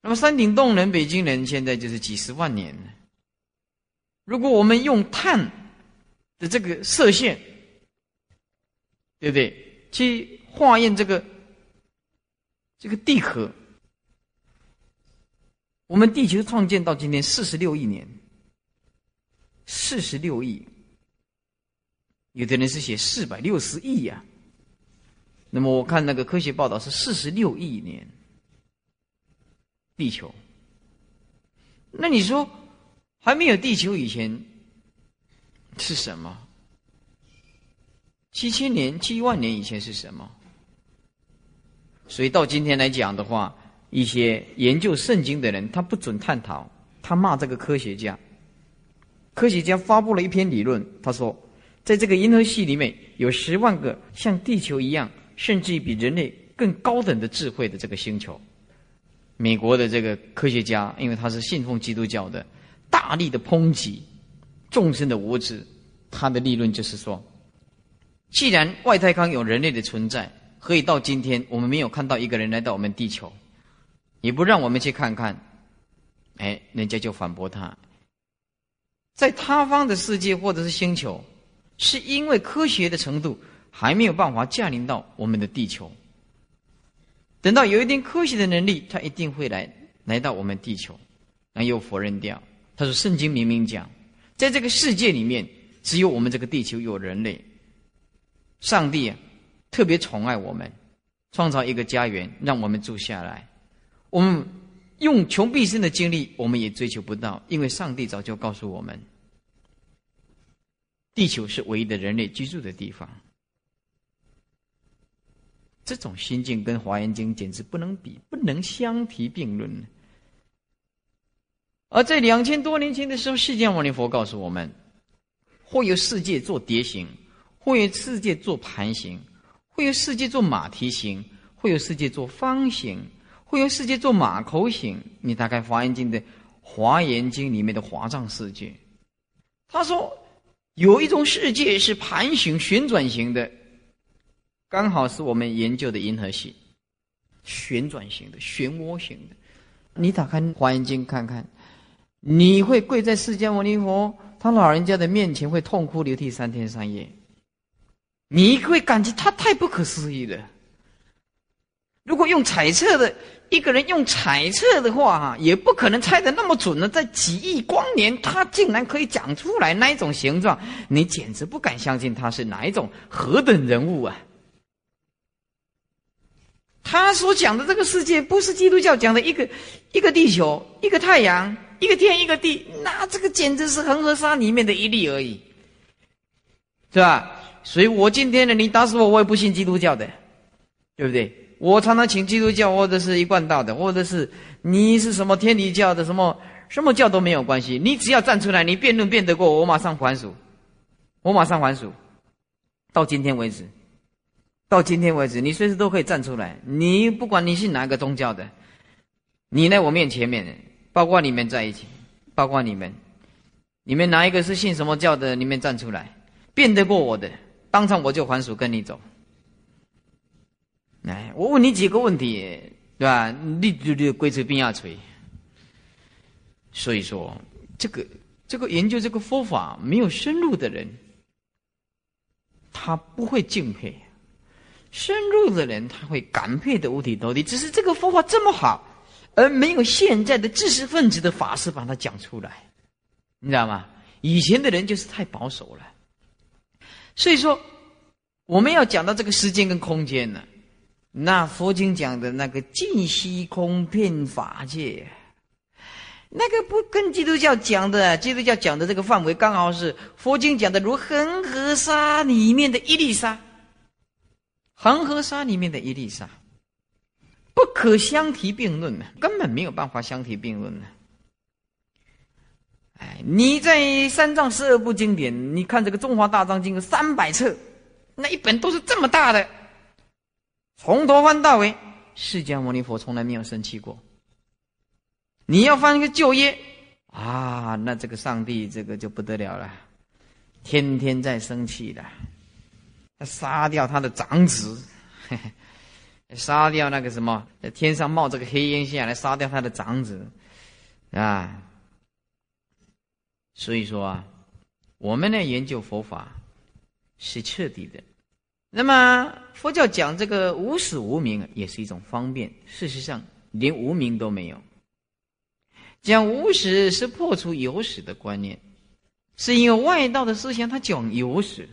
那么山顶洞人、北京人现在就是几十万年。如果我们用碳的这个射线，对不对？去化验这个这个地壳，我们地球创建到今天四十六亿年，四十六亿，有的人是写四百六十亿呀。那么我看那个科学报道是四十六亿年，地球。那你说还没有地球以前是什么？七千年、七万年以前是什么？所以到今天来讲的话，一些研究圣经的人，他不准探讨，他骂这个科学家。科学家发布了一篇理论，他说，在这个银河系里面有十万个像地球一样，甚至于比人类更高等的智慧的这个星球。美国的这个科学家，因为他是信奉基督教的，大力的抨击众生的无知，他的立论就是说。既然外太空有人类的存在，何以到今天我们没有看到一个人来到我们地球，也不让我们去看看？哎，人家就反驳他，在他方的世界或者是星球，是因为科学的程度还没有办法降临到我们的地球。等到有一定科学的能力，他一定会来来到我们地球，那又否认掉。他说：“圣经明明讲，在这个世界里面，只有我们这个地球有人类。”上帝啊，特别宠爱我们，创造一个家园让我们住下来。我们用穷毕生的精力，我们也追求不到，因为上帝早就告诉我们，地球是唯一的人类居住的地方。这种心境跟《华严经》简直不能比，不能相提并论。而在两千多年前的时候，释迦牟尼佛告诉我们，会有世界做蝶形。会有世界做盘形，会有世界做马蹄形，会有世界做方形，会有世界做马口形。你打开《华严经》的《华严经》里面的华藏世界，他说有一种世界是盘形、旋转型的，刚好是我们研究的银河系，旋转型的、漩涡型的。你打开《华严经》看看，你会跪在释迦牟尼佛他老人家的面前，会痛哭流涕三天三夜。你会感觉他太不可思议了。如果用彩色的，一个人用猜测的话，哈，也不可能猜的那么准呢。在几亿光年，他竟然可以讲出来那一种形状，你简直不敢相信他是哪一种何等人物啊！他所讲的这个世界，不是基督教讲的一个一个地球、一个太阳、一个天、一个地，那这个简直是恒河沙里面的一粒而已，是吧？所以我今天呢，你打死我，我也不信基督教的，对不对？我常常请基督教或者是一贯道的，或者是你是什么天理教的，什么什么教都没有关系。你只要站出来，你辩论辩得过我，我马上还俗，我马上还俗。到今天为止，到今天为止，你随时都可以站出来。你不管你信哪个宗教的，你在我面前面，包括你们在一起，包括你们，你们哪一个是信什么教的？你们站出来，辩得过我的。当场我就还俗跟你走，哎，我问你几个问题，对吧？你你你鬼吹边下吹。所以说，这个这个研究这个佛法没有深入的人，他不会敬佩；深入的人他会感佩的五体投地。只是这个佛法这么好，而没有现在的知识分子的法师把它讲出来，你知道吗？以前的人就是太保守了。所以说，我们要讲到这个时间跟空间呢，那佛经讲的那个尽虚空遍法界，那个不跟基督教讲的，基督教讲的这个范围刚好是佛经讲的如恒河沙里面的一粒沙，恒河沙里面的一粒沙，不可相提并论呢，根本没有办法相提并论呢。哎，你在三藏十二部经典，你看这个《中华大藏经》三百册，那一本都是这么大的，从头翻到尾，释迦牟尼佛从来没有生气过。你要翻一个旧业啊，那这个上帝这个就不得了了，天天在生气的，他杀掉他的长子，杀掉那个什么，在天上冒这个黑烟下来杀掉他的长子，啊，所以说啊，我们呢研究佛法是彻底的。那么佛教讲这个无始无明也是一种方便。事实上，连无明都没有。讲无始是破除有始的观念，是因为外道的思想他讲有始，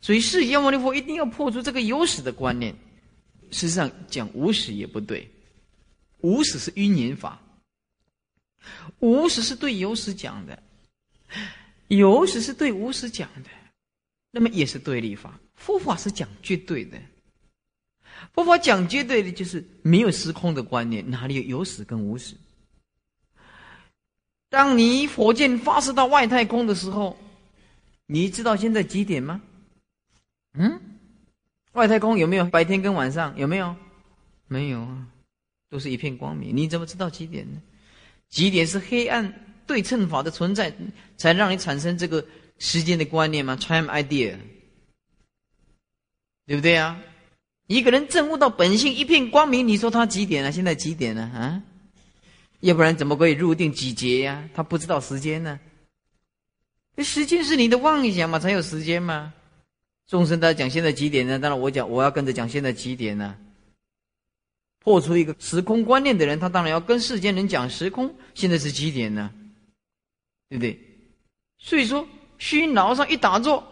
所以释迦牟尼佛一定要破除这个有始的观念。事实上，讲无始也不对，无始是因缘法，无始是对有始讲的，有始是对无始讲的，那么也是对立法。佛法是讲绝对的，佛法讲绝对的，就是没有时空的观念，哪里有有始跟无始？当你火箭发射到外太空的时候，你知道现在几点吗？嗯，外太空有没有白天跟晚上？有没有？没有啊，都是一片光明。你怎么知道几点呢？几点是黑暗对称法的存在，才让你产生这个时间的观念吗？Time idea。对不对啊？一个人证悟到本性一片光明，你说他几点了？现在几点了？啊？要不然怎么可以入定几节呀？他不知道时间呢。这时间是你的妄想嘛，才有时间嘛。众生他讲现在几点呢？当然我讲我要跟着讲现在几点呢？破除一个时空观念的人，他当然要跟世间人讲时空现在是几点呢？对不对？所以说，虚脑上一打坐，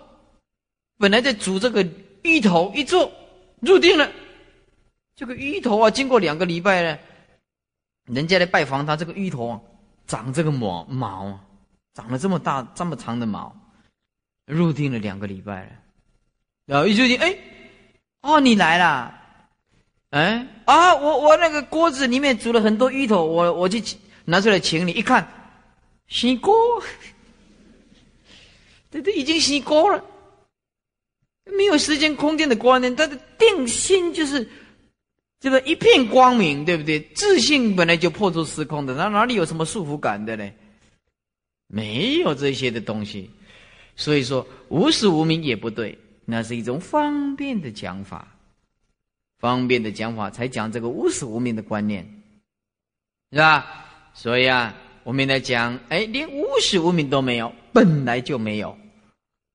本来在煮这个。芋头一做入定了，这个芋头啊，经过两个礼拜呢，人家来拜访他，这个芋头啊，长这个毛毛，长了这么大这么长的毛，入定了两个礼拜了，然后一入定，哎，哦，你来了，哎，啊，我我那个锅子里面煮了很多芋头，我我去拿出来请你，一看，洗锅，这都已经洗锅了。没有时间空间的观念，他的定心就是这个一片光明，对不对？自信本来就破除时空的，那哪里有什么束缚感的呢？没有这些的东西，所以说无始无明也不对，那是一种方便的讲法，方便的讲法才讲这个无始无明的观念，是吧？所以啊，我们来讲，哎，连无始无明都没有，本来就没有。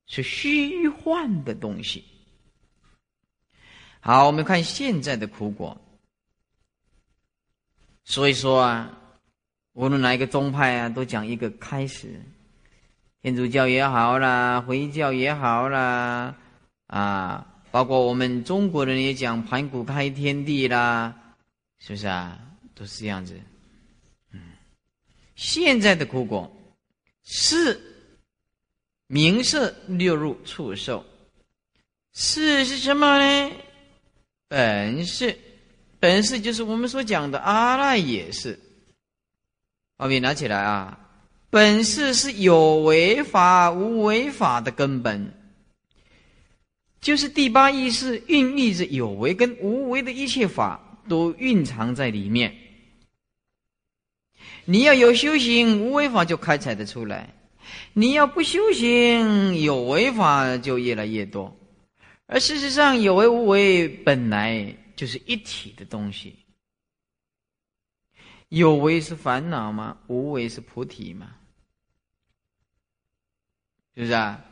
是虚幻的东西。好，我们看现在的苦果。所以说啊，无论哪一个宗派啊，都讲一个开始。天主教也好啦，回教也好啦，啊，包括我们中国人也讲盘古开天地啦，是不是啊？都是这样子。嗯，现在的苦果是。名色六入触受，是是什么呢？本是，本是就是我们所讲的阿赖耶识。画面拿起来啊！本是是有为法无为法的根本，就是第八意识孕育着有为跟无为的一切法，都蕴藏在里面。你要有修行，无为法就开采的出来。你要不修行，有为法就越来越多，而事实上，有为无为本来就是一体的东西。有为是烦恼吗？无为是菩提吗？是不是啊？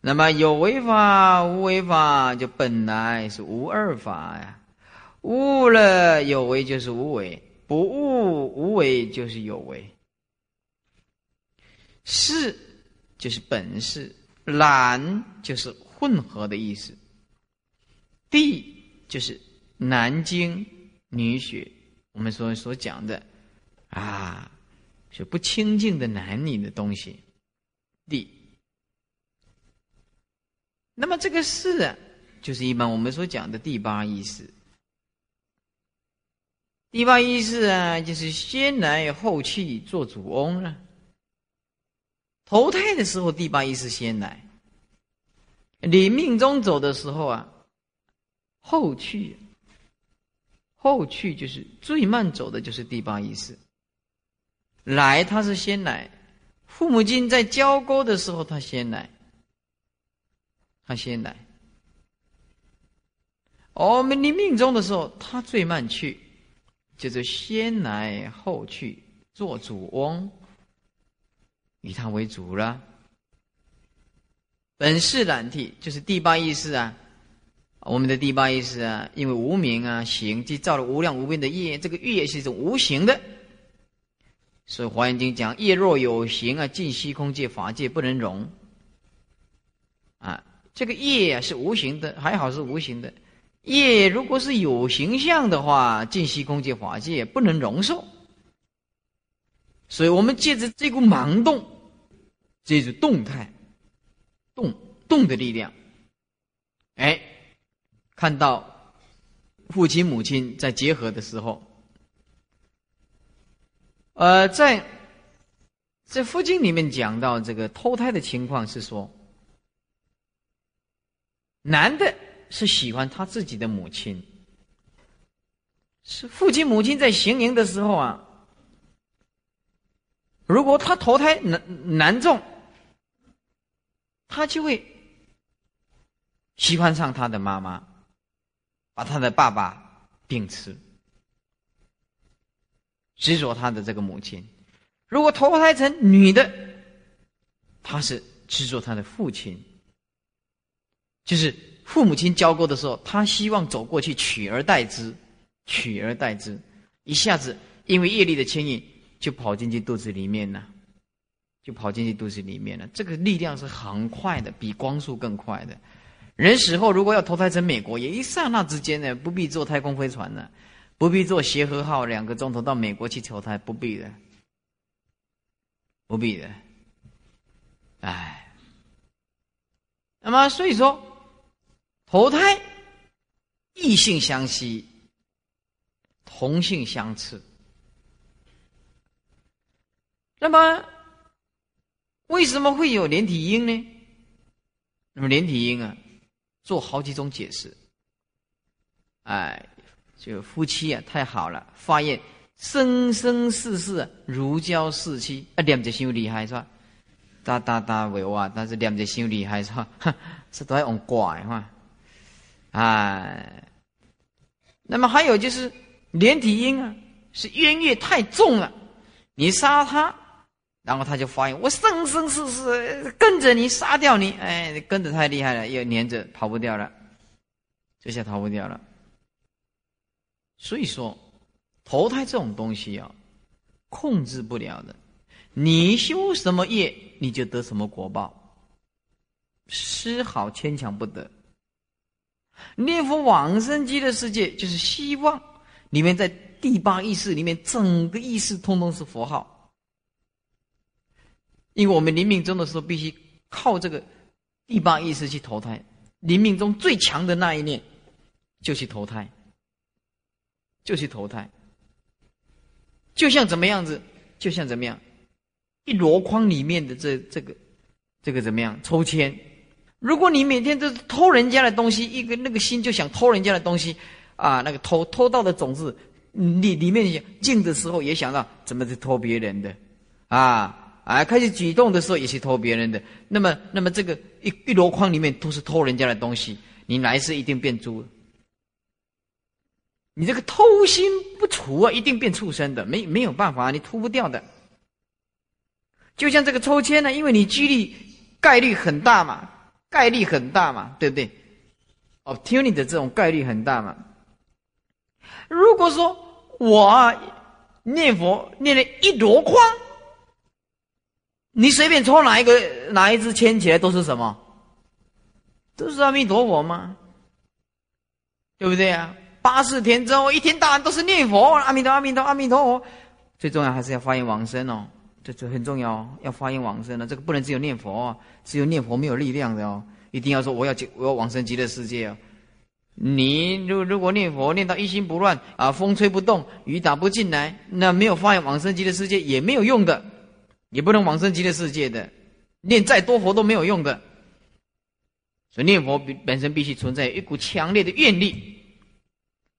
那么有为法、无为法就本来是无二法呀。悟了有为就是无为，不悟无为就是有为。是。就是本事，懒就是混合的意思。地就是南京女学，我们所所讲的啊，是不清净的男女的东西。地，那么这个是啊，就是一般我们所讲的第八意识。第八意识啊，就是先来后去做主翁了。投胎的时候，第八意识先来；你命中走的时候啊，后去。后去就是最慢走的，就是第八意识。来，他是先来，父母亲在交沟的时候，他先来，他先来。我们临命中的时候，他最慢去，就是先来后去，做主翁，以他为主了。本是染体，就是第八意识啊。我们的第八意识啊，因为无名啊，行即造了无量无边的业，这个业是一种无形的。所以《华严经》讲：业若有形啊，尽虚空界法界不能容。啊，这个业啊是无形的，还好是无形的。业如果是有形象的话，尽虚空界法界不能容受。所以我们借着这股盲动，这种动态，动动的力量，哎。看到父亲母亲在结合的时候，呃，在在佛经里面讲到这个脱胎的情况是说，男的是喜欢他自己的母亲，是父亲母亲在行营的时候啊，如果他投胎男男众，他就会喜欢上他的妈妈。把他的爸爸病吃，执着他的这个母亲；如果投胎成女的，他是执着他的父亲。就是父母亲交过的时候，他希望走过去取而代之，取而代之，一下子因为业力的牵引，就跑进去肚子里面了，就跑进去肚子里面了。这个力量是很快的，比光速更快的。人死后如果要投胎成美国，也一刹那之间呢，不必坐太空飞船了，不必坐协和号两个钟头到美国去投胎，不必的，不必的，哎，那么所以说，投胎异性相吸，同性相斥，那么为什么会有连体婴呢？那么连体婴啊。做好几种解释，哎，就夫妻啊，太好了，发现生生世世如胶似漆，啊，念着伤厉害是吧？哒哒哒为哇，但是念着伤厉害是吧？是都在用怪哈，哎，那么还有就是连体婴啊，是冤孽太重了，你杀他。然后他就发现，我生生世世跟着你，杀掉你，哎，跟着太厉害了，又黏着，跑不掉了，这下逃不掉了。所以说，投胎这种东西啊，控制不了的。你修什么业，你就得什么果报，丝毫牵强不得。念佛往生极乐世界，就是希望里面在第八意识里面，整个意识通通是佛号。因为我们临命终的时候，必须靠这个第八意识去投胎。临命中最强的那一念，就去投胎，就去投胎。就像怎么样子？就像怎么样？一箩筐里面的这这个这个怎么样？抽签。如果你每天都是偷人家的东西，一个那个心就想偷人家的东西啊，那个偷偷到的种子，里里面静的时候也想到怎么去偷别人的啊。啊，开始举动的时候也是偷别人的，那么，那么这个一一箩筐里面都是偷人家的东西，你来世一定变猪。你这个偷心不除啊，一定变畜生的，没没有办法，你脱不掉的。就像这个抽签呢，因为你几率概率很大嘛，概率很大嘛，对不对？哦，听你的这种概率很大嘛。如果说我念佛念了一箩筐。你随便抽哪一个哪一支签起来都是什么？都是阿弥陀佛吗？对不对啊？八四天之后，一天到晚都是念佛，阿弥陀阿弥陀阿弥陀佛。最重要还是要发愿往生哦，这这很重要哦，要发愿往生的，这个不能只有念佛哦，只有念佛没有力量的哦，一定要说我要我要往生极乐世界哦。你如如果念佛念到一心不乱啊，风吹不动，雨打不进来，那没有发愿往生极乐世界也没有用的。也不能往生极乐世界的，念再多佛都没有用的。所以念佛本本身必须存在一股强烈的愿力，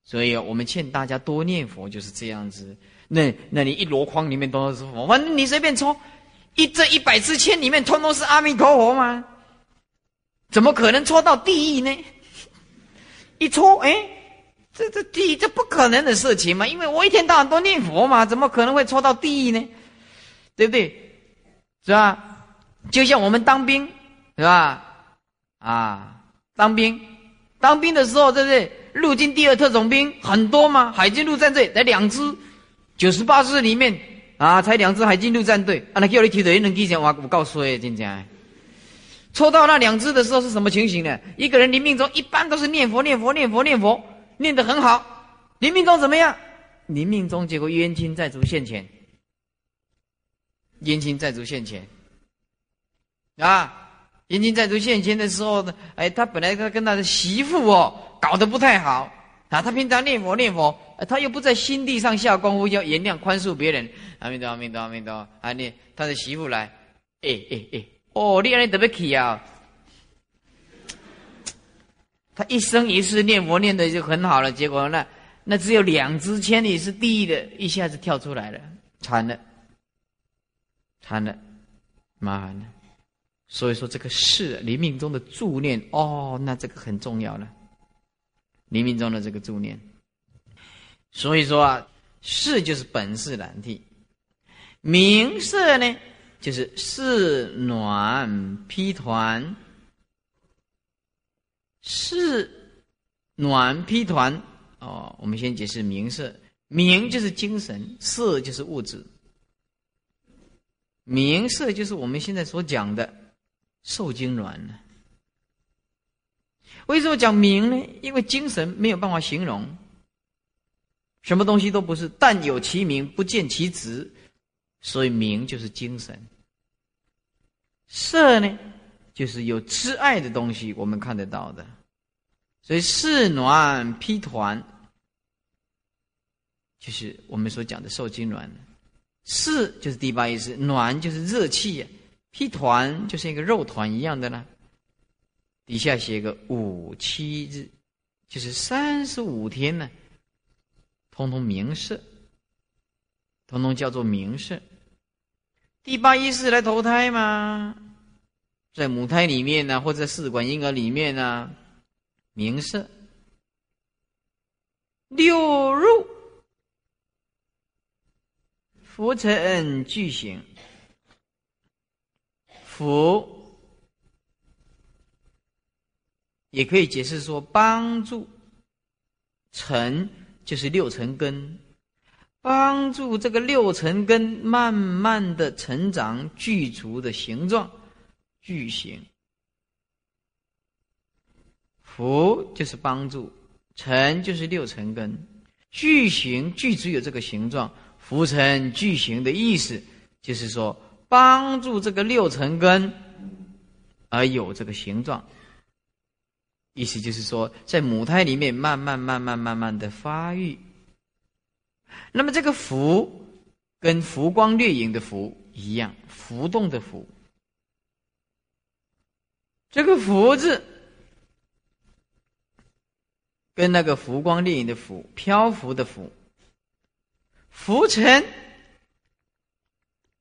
所以我们劝大家多念佛就是这样子。那那你一箩筐里面都是佛，反正你随便抽，一这一百支签里面通通是阿弥陀佛吗？怎么可能抽到地狱呢？一抽，哎，这这地狱这不可能的事情嘛！因为我一天到晚都念佛嘛，怎么可能会抽到地狱呢？对不对？是吧？就像我们当兵，是吧？啊，当兵，当兵的时候，对不对？陆军第二特种兵很多嘛，海军陆战队才两支，九十八支里面啊，才两支海军陆战队啊，那叫你提的，能记起我我告诉你，今天。抽到那两支的时候是什么情形呢？一个人临命中一般都是念佛、念佛、念佛、念佛，念得很好。临命中怎么样？临命中结果冤亲债主现前，冤亲债主现前啊！冤亲债主现前的时候呢，哎，他本来他跟他的媳妇哦搞得不太好啊。他平常念佛念佛，他又不在心地上下功夫，要原谅宽恕别人。阿弥陀阿弥陀阿弥陀啊！念他的媳妇来，哎哎哎。哦，你安尼特别气啊！他一生一世念佛念的就很好了，结果那那只有两只千里是第一的，一下子跳出来了，惨了，惨了，麻烦了。所以说这个是你命中的助念哦，那这个很重要了。你命中的这个助念，所以说啊，是就是本事难替，名色呢？就是是暖披团，是暖披团哦。我们先解释名色，名就是精神，色就是物质。名色就是我们现在所讲的受精卵呢。为什么讲名呢？因为精神没有办法形容，什么东西都不是，但有其名，不见其质。所以名就是精神，色呢，就是有挚爱的东西，我们看得到的。所以是暖披团，就是我们所讲的受精卵。四就是第八意识，暖就是热气，披团就是一个肉团一样的呢。底下写个五七日，就是三十五天呢，通通明示。通通叫做明色。第八意识来投胎吗？在母胎里面呢，或者试管婴儿里面呢，明色。六入浮沉巨型，浮也可以解释说帮助，沉就是六尘根。帮助这个六尘根慢慢的成长，具足的形状，具形。福就是帮助，成就是六尘根，具形具足有这个形状，浮尘具形的意思，就是说帮助这个六尘根而有这个形状。意思就是说，在母胎里面慢慢慢慢慢慢的发育。那么这个浮，跟浮光掠影的浮一样，浮动的浮。这个浮字，跟那个浮光掠影的浮，漂浮的浮，浮尘，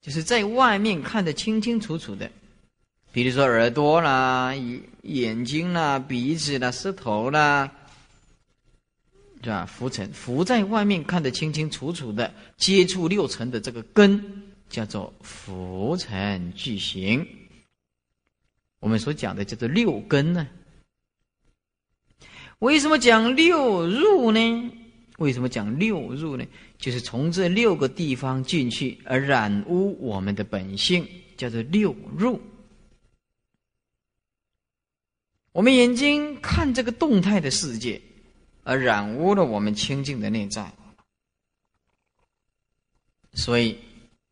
就是在外面看得清清楚楚的，比如说耳朵啦、眼睛啦、鼻子啦、舌头啦。是吧？浮尘浮在外面看得清清楚楚的，接触六尘的这个根叫做浮尘具形。我们所讲的叫做六根呢？为什么讲六入呢？为什么讲六入呢？就是从这六个地方进去而染污我们的本性，叫做六入。我们眼睛看这个动态的世界。而染污了我们清净的内在，所以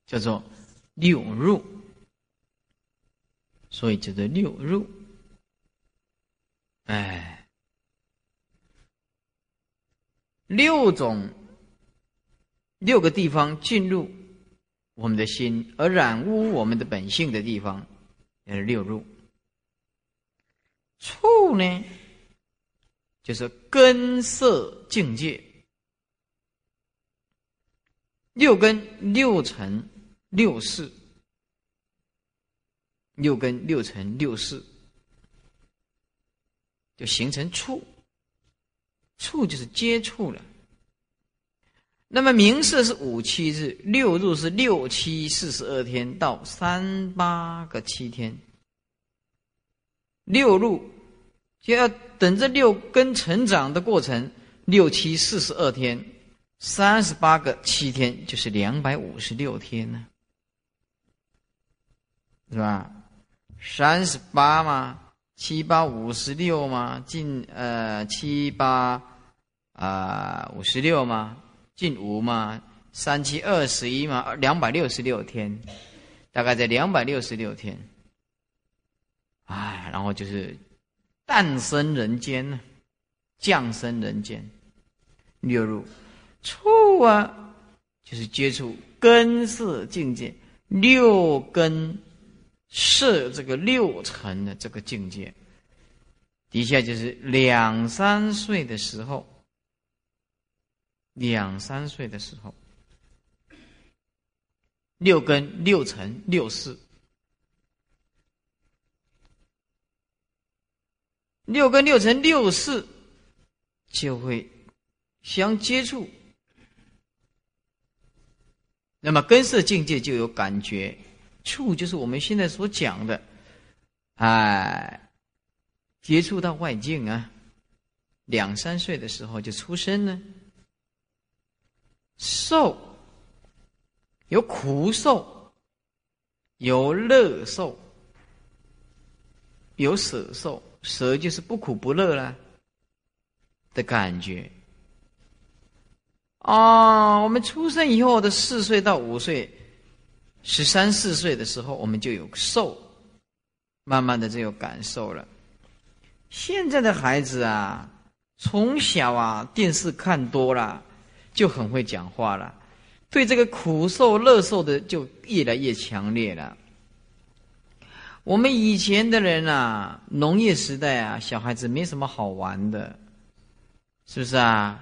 叫做六入，所以叫做六入。哎，六种六个地方进入我们的心，而染污我们的本性的地方，也是六入。触呢？就是根色境界。六根六尘六事，六根六尘六事，就形成触。触就是接触了。那么明色是五七日，六入是六七四十二天到三八个七天。六入就要等这六根成长的过程，六七四十二天。三十八个七天就是两百五十六天呢，是吧？三十八嘛，七八五十六嘛，近呃七八啊五十六嘛，近五嘛，三七二十一嘛，两百六十六天，大概在两百六十六天。哎，然后就是诞生人间呢，降生人间，六入。触啊，就是接触根是境界，六根色这个六层的这个境界。底下就是两三岁的时候，两三岁的时候，六根六尘六四，六根六尘六四就会相接触。那么根色境界就有感觉，触就是我们现在所讲的，哎，接触到外境啊，两三岁的时候就出生呢。受有苦受，有乐受，有舍受，舍就是不苦不乐了的感觉。啊，我们出生以后的四岁到五岁，十三四岁的时候，我们就有受，慢慢的就有感受了。现在的孩子啊，从小啊电视看多了，就很会讲话了，对这个苦受乐受的就越来越强烈了。我们以前的人啊，农业时代啊，小孩子没什么好玩的，是不是啊？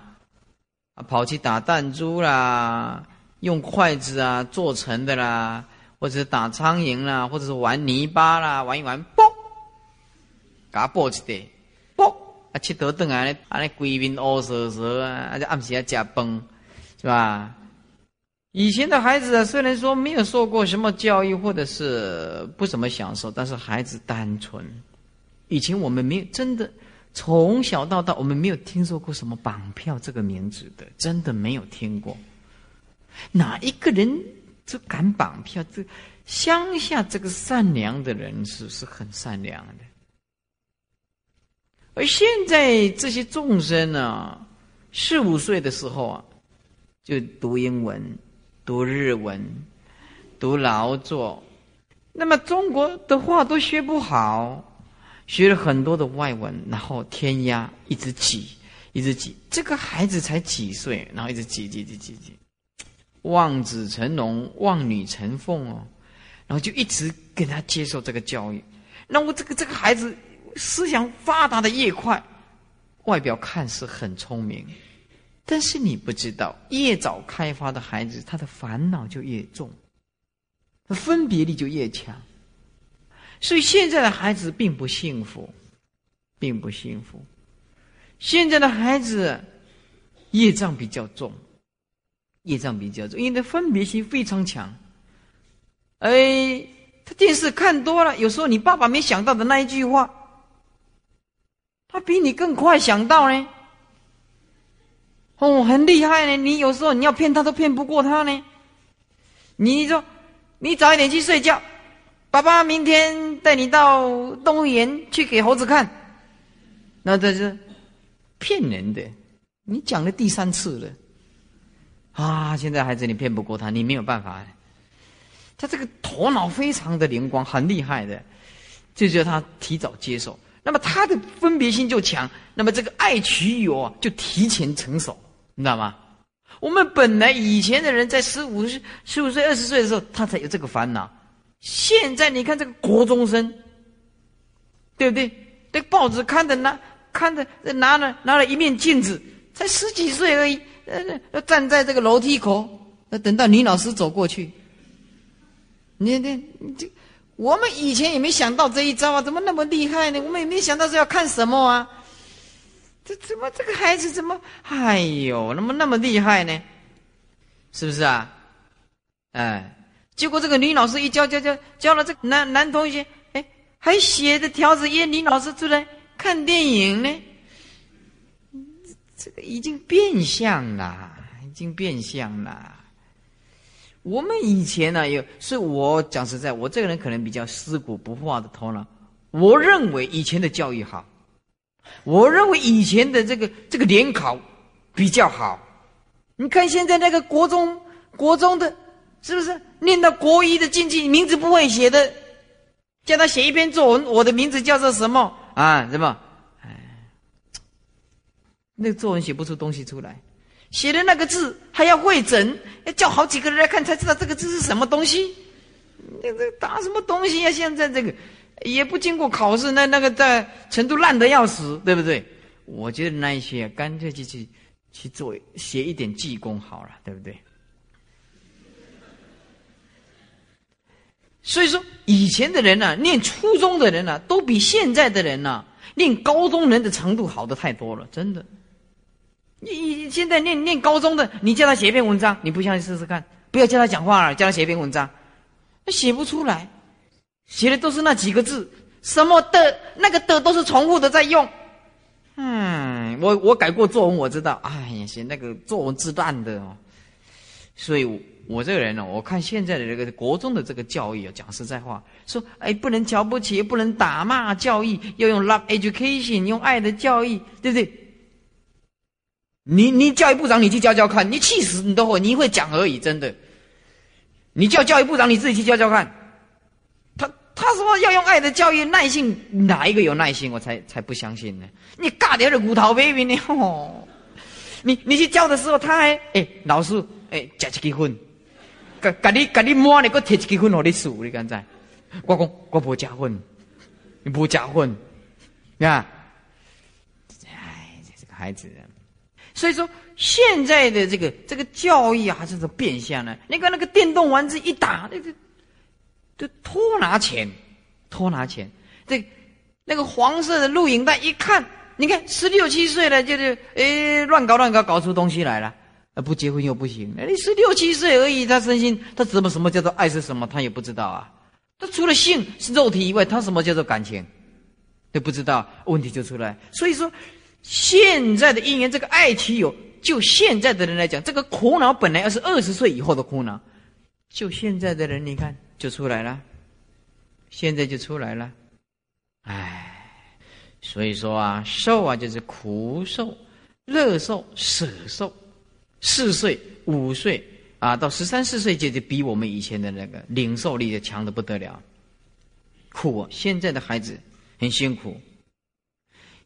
啊，跑去打弹珠啦，用筷子啊做成的啦，或者是打苍蝇啦，或者是玩泥巴啦，玩一玩，啵，嘎啵起的，啵，啊，吃头顿啊，啊，那鬼面乌蛇蛇啊，啊，就暗时要加崩，是吧？以前的孩子啊，虽然说没有受过什么教育，或者是不怎么享受，但是孩子单纯。以前我们没有真的。从小到大，我们没有听说过什么绑票这个名字的，真的没有听过。哪一个人就敢绑票？这乡下这个善良的人是是很善良的，而现在这些众生呢，四五岁的时候啊，就读英文、读日文、读劳作，那么中国的话都学不好。学了很多的外文，然后填鸭，一直挤，一直挤。这个孩子才几岁，然后一直挤挤挤挤挤，望子成龙，望女成凤哦，然后就一直跟他接受这个教育。那我这个这个孩子思想发达的越快，外表看似很聪明，但是你不知道，越早开发的孩子，他的烦恼就越重，他分别力就越强。所以现在的孩子并不幸福，并不幸福。现在的孩子业障比较重，业障比较重，因为他分别心非常强。哎，他电视看多了，有时候你爸爸没想到的那一句话，他比你更快想到呢。哦，很厉害呢！你有时候你要骗他都骗不过他呢。你说，你早一点去睡觉。爸爸明天带你到动物园去给猴子看，那这是骗人的。你讲了第三次了，啊！现在孩子你骗不过他，你没有办法。他这个头脑非常的灵光，很厉害的，就叫他提早接受。那么他的分别心就强，那么这个爱取有啊，就提前成熟，你知道吗？我们本来以前的人在十五岁、十五岁、二十岁的时候，他才有这个烦恼。现在你看这个国中生，对不对？这报纸看的拿看着拿了拿了一面镜子，才十几岁而已，呃，站在这个楼梯口，那等到女老师走过去，你你这，我们以前也没想到这一招啊，怎么那么厉害呢？我们也没想到是要看什么啊？这怎么这个孩子怎么，哎呦，那么那么厉害呢？是不是啊？哎，结果这个女老师一教教教教了这男男同学，哎，还写着条子约女老师出来看电影呢。这个已经变相了，已经变相了。我们以前呢，有，是我讲实在，我这个人可能比较思古不化的头脑。我认为以前的教育好，我认为以前的这个这个联考比较好。你看现在那个国中国中的，是不是念到国一的进去，名字不会写的，叫他写一篇作文，我的名字叫做什么啊？什么？那个作文写不出东西出来，写的那个字还要会诊，要叫好几个人来看才知道这个字是什么东西。那这打什么东西呀？现在这个也不经过考试，那那个在程度烂的要死，对不对？我觉得那一些干脆就去。去做写一点技工好了，对不对？所以说，以前的人呢，念初中的人呢，都比现在的人呢，念高中人的程度好的太多了，真的。你现在念念高中的，你叫他写一篇文章，你不相信试试看？不要叫他讲话了，叫他写一篇文章，他写不出来，写的都是那几个字，什么的，那个的都是重复的在用。嗯，我我改过作文，我知道。哎呀，写那个作文字段的哦。所以，我这个人呢，我看现在的这个国中的这个教育啊，讲实在话，说哎，不能瞧不起，不能打骂教育，要用 love education，用爱的教育，对不对？你你教育部长，你去教教看，你气死你都会，你会讲而已，真的。你叫教育部长，你自己去教教看。他他说要用爱的教育，耐心哪一个有耐心？我才才不相信呢！你尬点的骨头 baby 呢？哦，你你去教的时候，他还哎老师哎加一个分，给给你给你摸你，给贴一个分，给你数，你敢在？我讲我不加分，你不加分，呀？哎，这个孩子，所以说现在的这个这个教育啊，这种变相呢。你看那个电动玩具一打，那个。就偷拿钱，偷拿钱。这那个黄色的录影带一看，你看十六七岁了，就是诶乱搞乱搞，搞出东西来了。不结婚又不行。你十六七岁而已，他身心他怎么什么叫做爱是什么，他也不知道啊。他除了性是肉体以外，他什么叫做感情，都不知道。问题就出来。所以说，现在的姻缘，这个爱其有，就现在的人来讲，这个苦恼本来要是二十岁以后的苦恼，就现在的人，你看。就出来了，现在就出来了，哎，所以说啊，寿啊就是苦受、乐受、舍受，四岁、五岁啊，到十三四岁就就比我们以前的那个领受力就强的不得了，苦。现在的孩子很辛苦，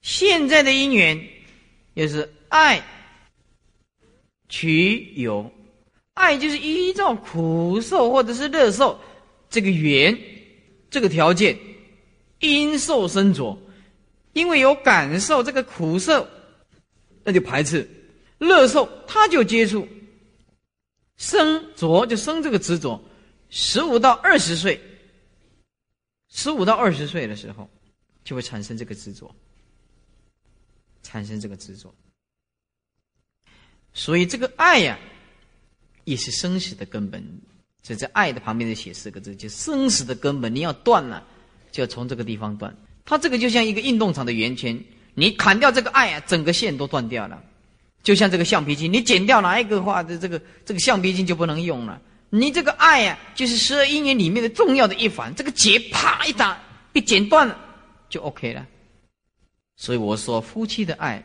现在的因缘也是爱取有，爱就是依照苦受或者是乐受。这个缘，这个条件，因受生着，因为有感受这个苦受，那就排斥；乐受他就接触。生着就生这个执着，十五到二十岁，十五到二十岁的时候，就会产生这个执着，产生这个执着。所以这个爱呀，也是生死的根本。所以在爱的旁边再写四个字，就生死的根本。你要断了，就要从这个地方断。它这个就像一个运动场的圆圈，你砍掉这个爱啊，整个线都断掉了。就像这个橡皮筋，你剪掉哪一个话的这个这个橡皮筋就不能用了。你这个爱啊，就是十二因缘里面的重要的一环，这个结啪一打，一剪断了，就 OK 了。所以我说，夫妻的爱，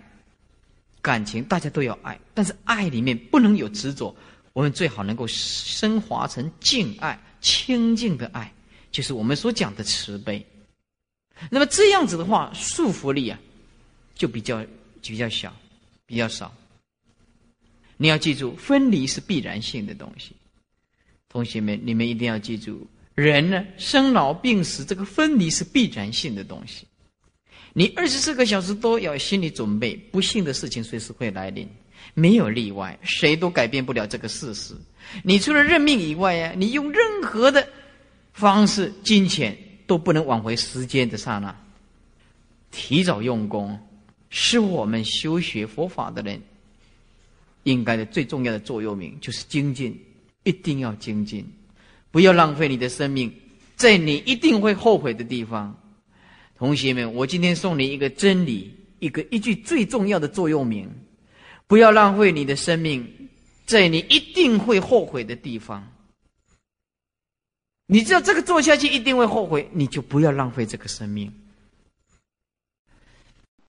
感情大家都要爱，但是爱里面不能有执着。我们最好能够升华成敬爱、清净的爱，就是我们所讲的慈悲。那么这样子的话，束缚力啊，就比较比较小，比较少。你要记住，分离是必然性的东西。同学们，你们一定要记住，人呢，生老病死，这个分离是必然性的东西。你二十四个小时都要心理准备，不幸的事情随时会来临，没有例外，谁都改变不了这个事实。你除了认命以外呀，你用任何的方式、金钱都不能挽回时间的刹那。提早用功，是我们修学佛法的人应该的最重要的座右铭，就是精进，一定要精进，不要浪费你的生命，在你一定会后悔的地方。同学们，我今天送你一个真理，一个一句最重要的座右铭：不要浪费你的生命，在你一定会后悔的地方。你知道这个做下去一定会后悔，你就不要浪费这个生命。